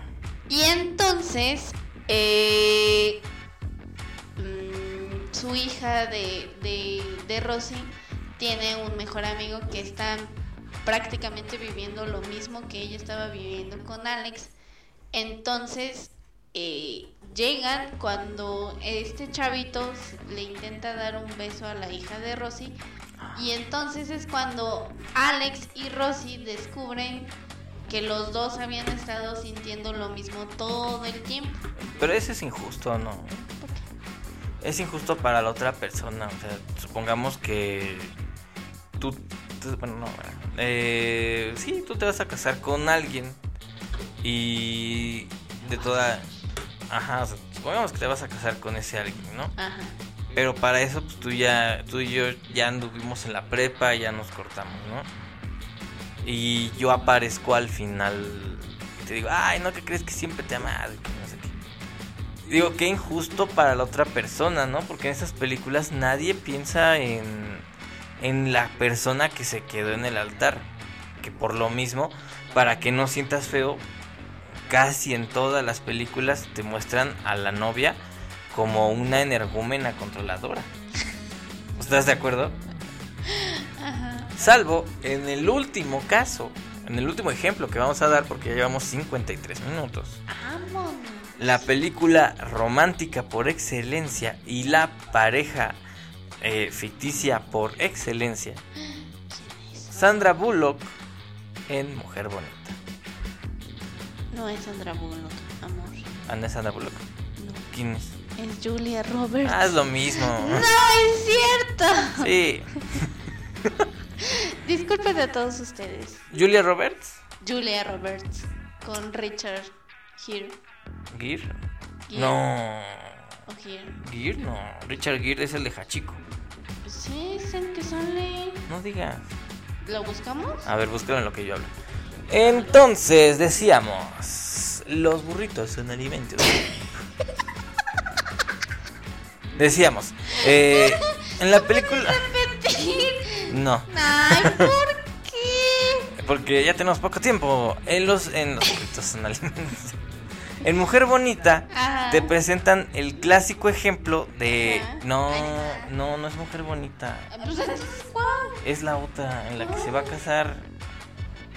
Y entonces, eh, mm, su hija de, de, de Rosy tiene un mejor amigo que está prácticamente viviendo lo mismo que ella estaba viviendo con Alex. Entonces, eh, llegan cuando este chavito le intenta dar un beso a la hija de Rosy. Y entonces es cuando Alex y Rosy descubren que los dos habían estado sintiendo lo mismo todo el tiempo. Pero eso es injusto, ¿no? Es injusto para la otra persona. O sea, supongamos que tú, tú- bueno, no, eh, sí, tú te vas a casar con alguien y de toda, ajá, o sea, supongamos que te vas a casar con ese alguien, ¿no? Ajá. Pero para eso, pues tú ya, tú y yo ya anduvimos en la prepa, ya nos cortamos, ¿no? Y yo aparezco al final, te digo, ay, no, que crees que siempre te y que no sé qué. Digo, qué injusto para la otra persona, ¿no? Porque en esas películas nadie piensa en, en la persona que se quedó en el altar. Que por lo mismo, para que no sientas feo, casi en todas las películas te muestran a la novia como una energúmena controladora. ¿Estás de acuerdo? Ajá. Salvo en el último caso, en el último ejemplo que vamos a dar, porque ya llevamos 53 minutos. Vámonos. La película romántica por excelencia y la pareja eh, ficticia por excelencia. Sandra Bullock en Mujer Bonita. No es Sandra Bullock, amor. Anda Sandra Bullock. No. ¿Quién es? Es Julia Roberts. Ah, es lo mismo. [laughs] No es cierto. Sí. [laughs] Disculpen a todos ustedes. Julia Roberts. Julia Roberts con Richard Gere. Gere. Gere. No. O Gere. Gere no. Richard Gere es el de Hachiko. Sí, es el que sale. No digas. ¿Lo buscamos? A ver, búscalo en lo que yo hablo. Entonces, decíamos, los burritos son alimentos. Decíamos, eh, en la película... No, Ay, ¿por qué? porque ya tenemos poco tiempo. En los, en los burritos son alimentos. En Mujer Bonita Ajá. te presentan el clásico ejemplo de... Ajá. No, no, no es Mujer Bonita. Pues. Es la otra en la que se va a casar.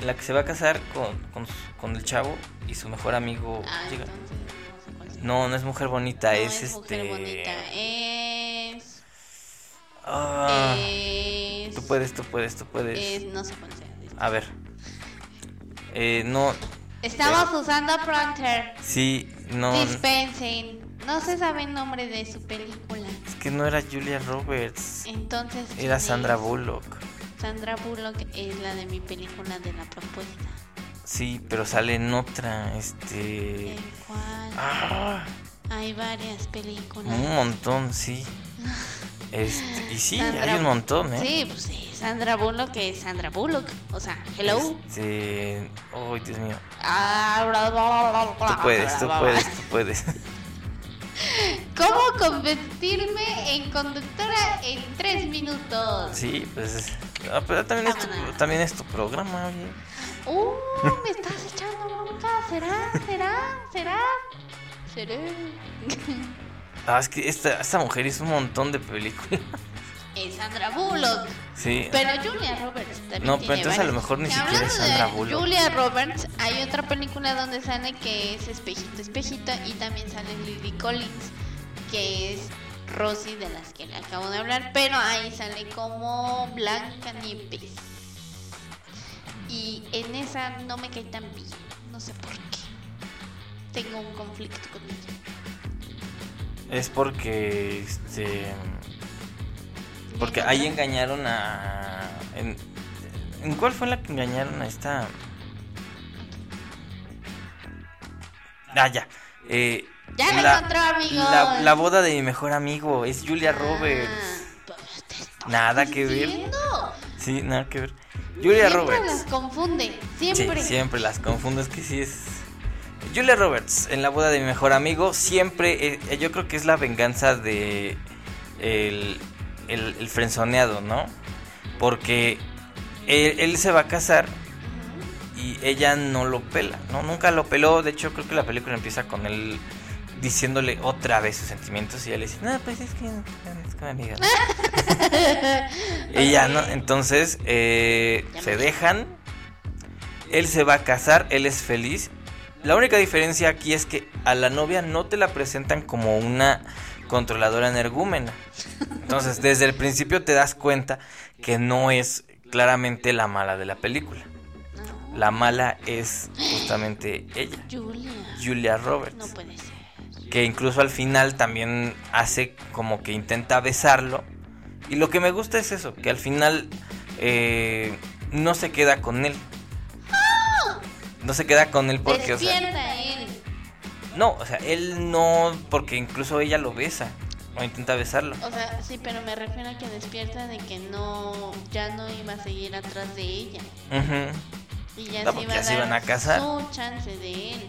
La que se va a casar con, con, con el chavo y su mejor amigo. Ah, llega. entonces no sé. No, no es mujer bonita, No es, es este. bonita. Es. Ah, es. tú puedes, tú puedes, tú puedes. es- no sé cuál sea. A ver. Eh, no, Estamos usando Pronter. sí, no. Dispensen. No se sabe el nombre de su película. Es que no era Julia Roberts. Entonces. ¿quién Era Sandra? Bullock. Sandra Bullock es la de mi película de la propuesta. Sí, pero sale en otra. Este. ¿En cuál? Ah, Hay varias películas. un montón, sí. [laughs] Este, y sí, Sandra- hay un montón, ¿eh? Sí, pues sí. Sandra Bullock es Sandra Bullock. O sea, hello. Este. Ay, Dios mío. Ah, bla, bla, bla, bla, bla, Tú puedes, tú puedes, tú puedes. [laughs] ¿Cómo convertirme en conductora en tres minutos? Sí, pues. Ah, pero también es, tu, Vámonos. también es tu programa, oye. Uh, me estás echando bronca. será, será, será, será. Ah, es que esta, esta mujer hizo un montón de películas. [laughs] Es Sandra Bullock. Sí. Pero Julia Roberts también. No, pero entonces a lo mejor ni siquiera es hablando de Sandra Bullock. Julia Roberts, hay otra película donde sale que es Espejito, Espejito, y también sale Lily Collins, que es Rosy de las que le acabo de hablar, pero ahí sale como Blanca Nieves. Y en esa no me cae tan bien, no sé por qué. Tengo un conflicto con ella. Es porque este porque ahí engañaron a en, ¿en cuál fue la que engañaron a esta Ah, ya. Eh, Ya la encontró, amigos. La, la boda de mi mejor amigo es Julia Roberts. Ah, pues te estoy Nada que ver. Sí, nada que ver. Julia Siempre Roberts. las confunde, siempre. Sí, siempre las confundo, es que sí es. Julia Roberts, en la boda de mi mejor amigo, siempre, eh, yo creo que es la venganza de el, el, el frenzoneado, ¿no? Porque él, él se va a casar y ella no lo pela, ¿no? Nunca lo peló, de hecho creo que la película empieza con él diciéndole otra vez sus sentimientos y ella le dice, no, pues es que es con amiga. [laughs] y ya, ¿no? Entonces eh, se dejan, él se va a casar, él es feliz. La única diferencia aquí es que a la novia no te la presentan como una controladora energúmena. Entonces, [laughs] desde el principio te das cuenta que no es claramente la mala de la película. No, La mala es justamente ella, Julia. Julia Roberts. No puede ser. Que incluso al final también hace como que intenta besarlo. Y lo que me gusta es eso, que al final eh, no se queda con él. No se queda con él porque, o sea, él. no, o sea, él no, porque incluso ella lo besa o intenta besarlo. O sea, sí, pero me refiero a que despierta de que no, ya no iba a seguir atrás de ella. Y ya No, se iba a ya se dar iban a casar. su chance de él.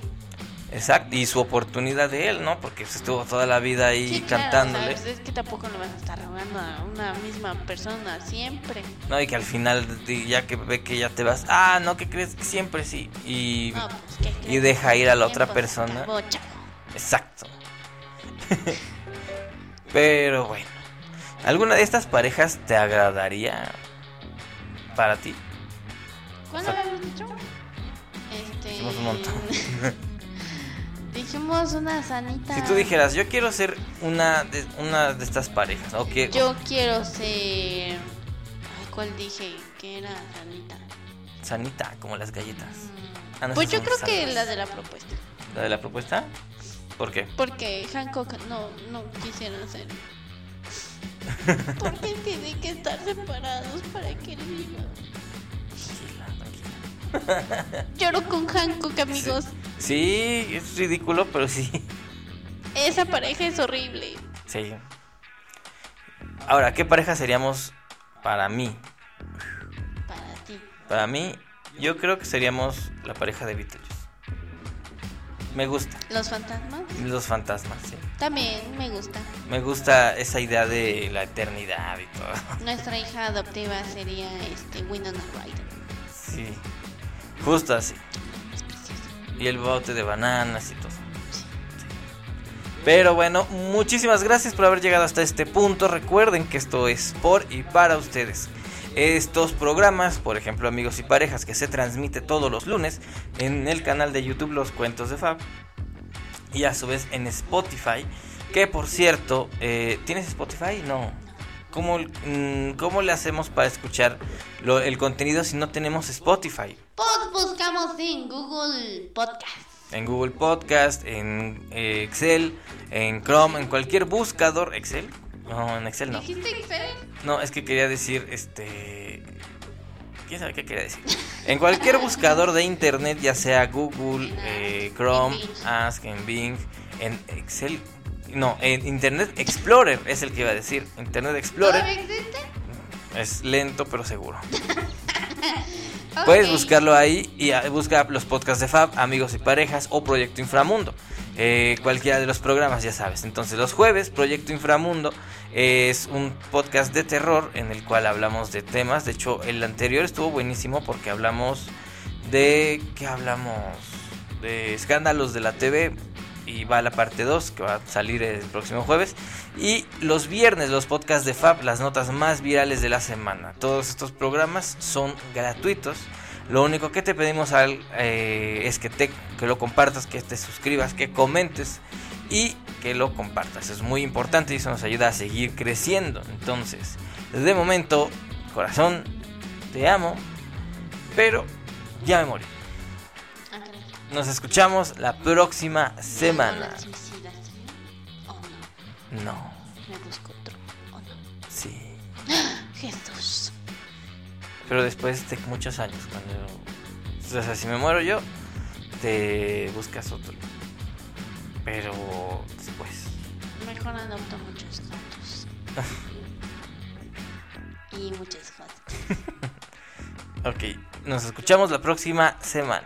Exacto, y su oportunidad de él, ¿no? Porque estuvo toda la vida ahí Sí, claro, cantándole. o sea, pues es que tampoco le vas a estar rogando a una misma persona siempre. No, y que al final, ya que ve que ya te vas, ah, no, que crees que siempre sí. Y, No, pues, ¿qué y deja ir a la otra persona. acabó. Exacto. [laughs] Pero bueno, ¿alguna de estas parejas te agradaría para ti? ¿Cuándo lo habíamos dicho? Este... Dijimos un montón. [laughs] Dijimos una sanita. Si tú dijeras, yo quiero ser una de, una de estas parejas, o Yo quiero ser... Ay, ¿Cuál dije? Que era sanita. sanita, como las galletas. Mm, Ah, no, Pues yo creo que sanas. la de la propuesta. ¿La de la propuesta? ¿Por qué? Porque Hancock no, no quisiera hacer. [laughs] Porque tienen que estar separados para que. Lloro con Hancock, amigos. Sí, es ridículo, pero sí. Esa pareja es horrible. Sí. Ahora, ¿qué pareja seríamos para mí? Para ti. Para mí, yo creo que seríamos la pareja de Beetlejuice. Me gusta. Los fantasmas Los fantasmas, sí. también me gusta. Me gusta esa idea de la eternidad y todo. Nuestra hija adoptiva sería este Winona Ryder. Sí. Justo así. Y el bote de bananas y todo. Pero bueno, muchísimas gracias por haber llegado hasta este punto. Recuerden que esto es por y para ustedes. Estos programas, por ejemplo, Amigos y Parejas, que se transmite todos los lunes en el canal de YouTube Los Cuentos de Fab. Y a su vez en Spotify. Que por cierto, eh, ¿tienes Spotify? No. ¿Cómo, mm, ¿Cómo le hacemos para escuchar lo- el contenido si no tenemos Spotify? Pues buscamos en Google Podcast. En Google Podcast, en eh, Excel, en Chrome, en cualquier buscador. ¿Excel? No, en Excel no. ¿Dijiste Excel? No, es que quería decir, este... ¿Quién sabe qué quería decir? En cualquier buscador de internet, ya sea Google, eh, Chrome. Ask, en Bing, en Excel... No, en Internet Explorer es el que iba a decir. Internet Explorer es lento pero seguro. [laughs] Puedes buscarlo ahí y ah, busca los podcasts de Fab, Amigos y Parejas o Proyecto Inframundo. Eh, cualquiera de los programas, ya sabes. Entonces, los jueves, Proyecto Inframundo es un podcast de terror en el cual hablamos de temas. De hecho, el anterior estuvo buenísimo porque hablamos de. ¿Qué hablamos? de escándalos de la TV y va la parte 2 que va a salir el próximo jueves. Y los viernes los podcasts de Fab, las notas más virales de la semana. Todos estos programas son gratuitos. Lo único que te pedimos al, eh, es que, te, que lo compartas, que te suscribas, que comentes y que lo compartas. Es muy importante y eso nos ayuda a seguir creciendo. Entonces, de momento, corazón, te amo, pero ya me morí. Nos escuchamos la próxima semana. ¿No la suicidas? ¿O no? No, Me busco otro. Sí. Jesús. Pero después de muchos años, cuando... O sea, si me muero yo, te buscas otro. Pero después. Mejor adopto muchos gatos. [laughs] y muchas cosas. [laughs] Ok, nos escuchamos la próxima semana.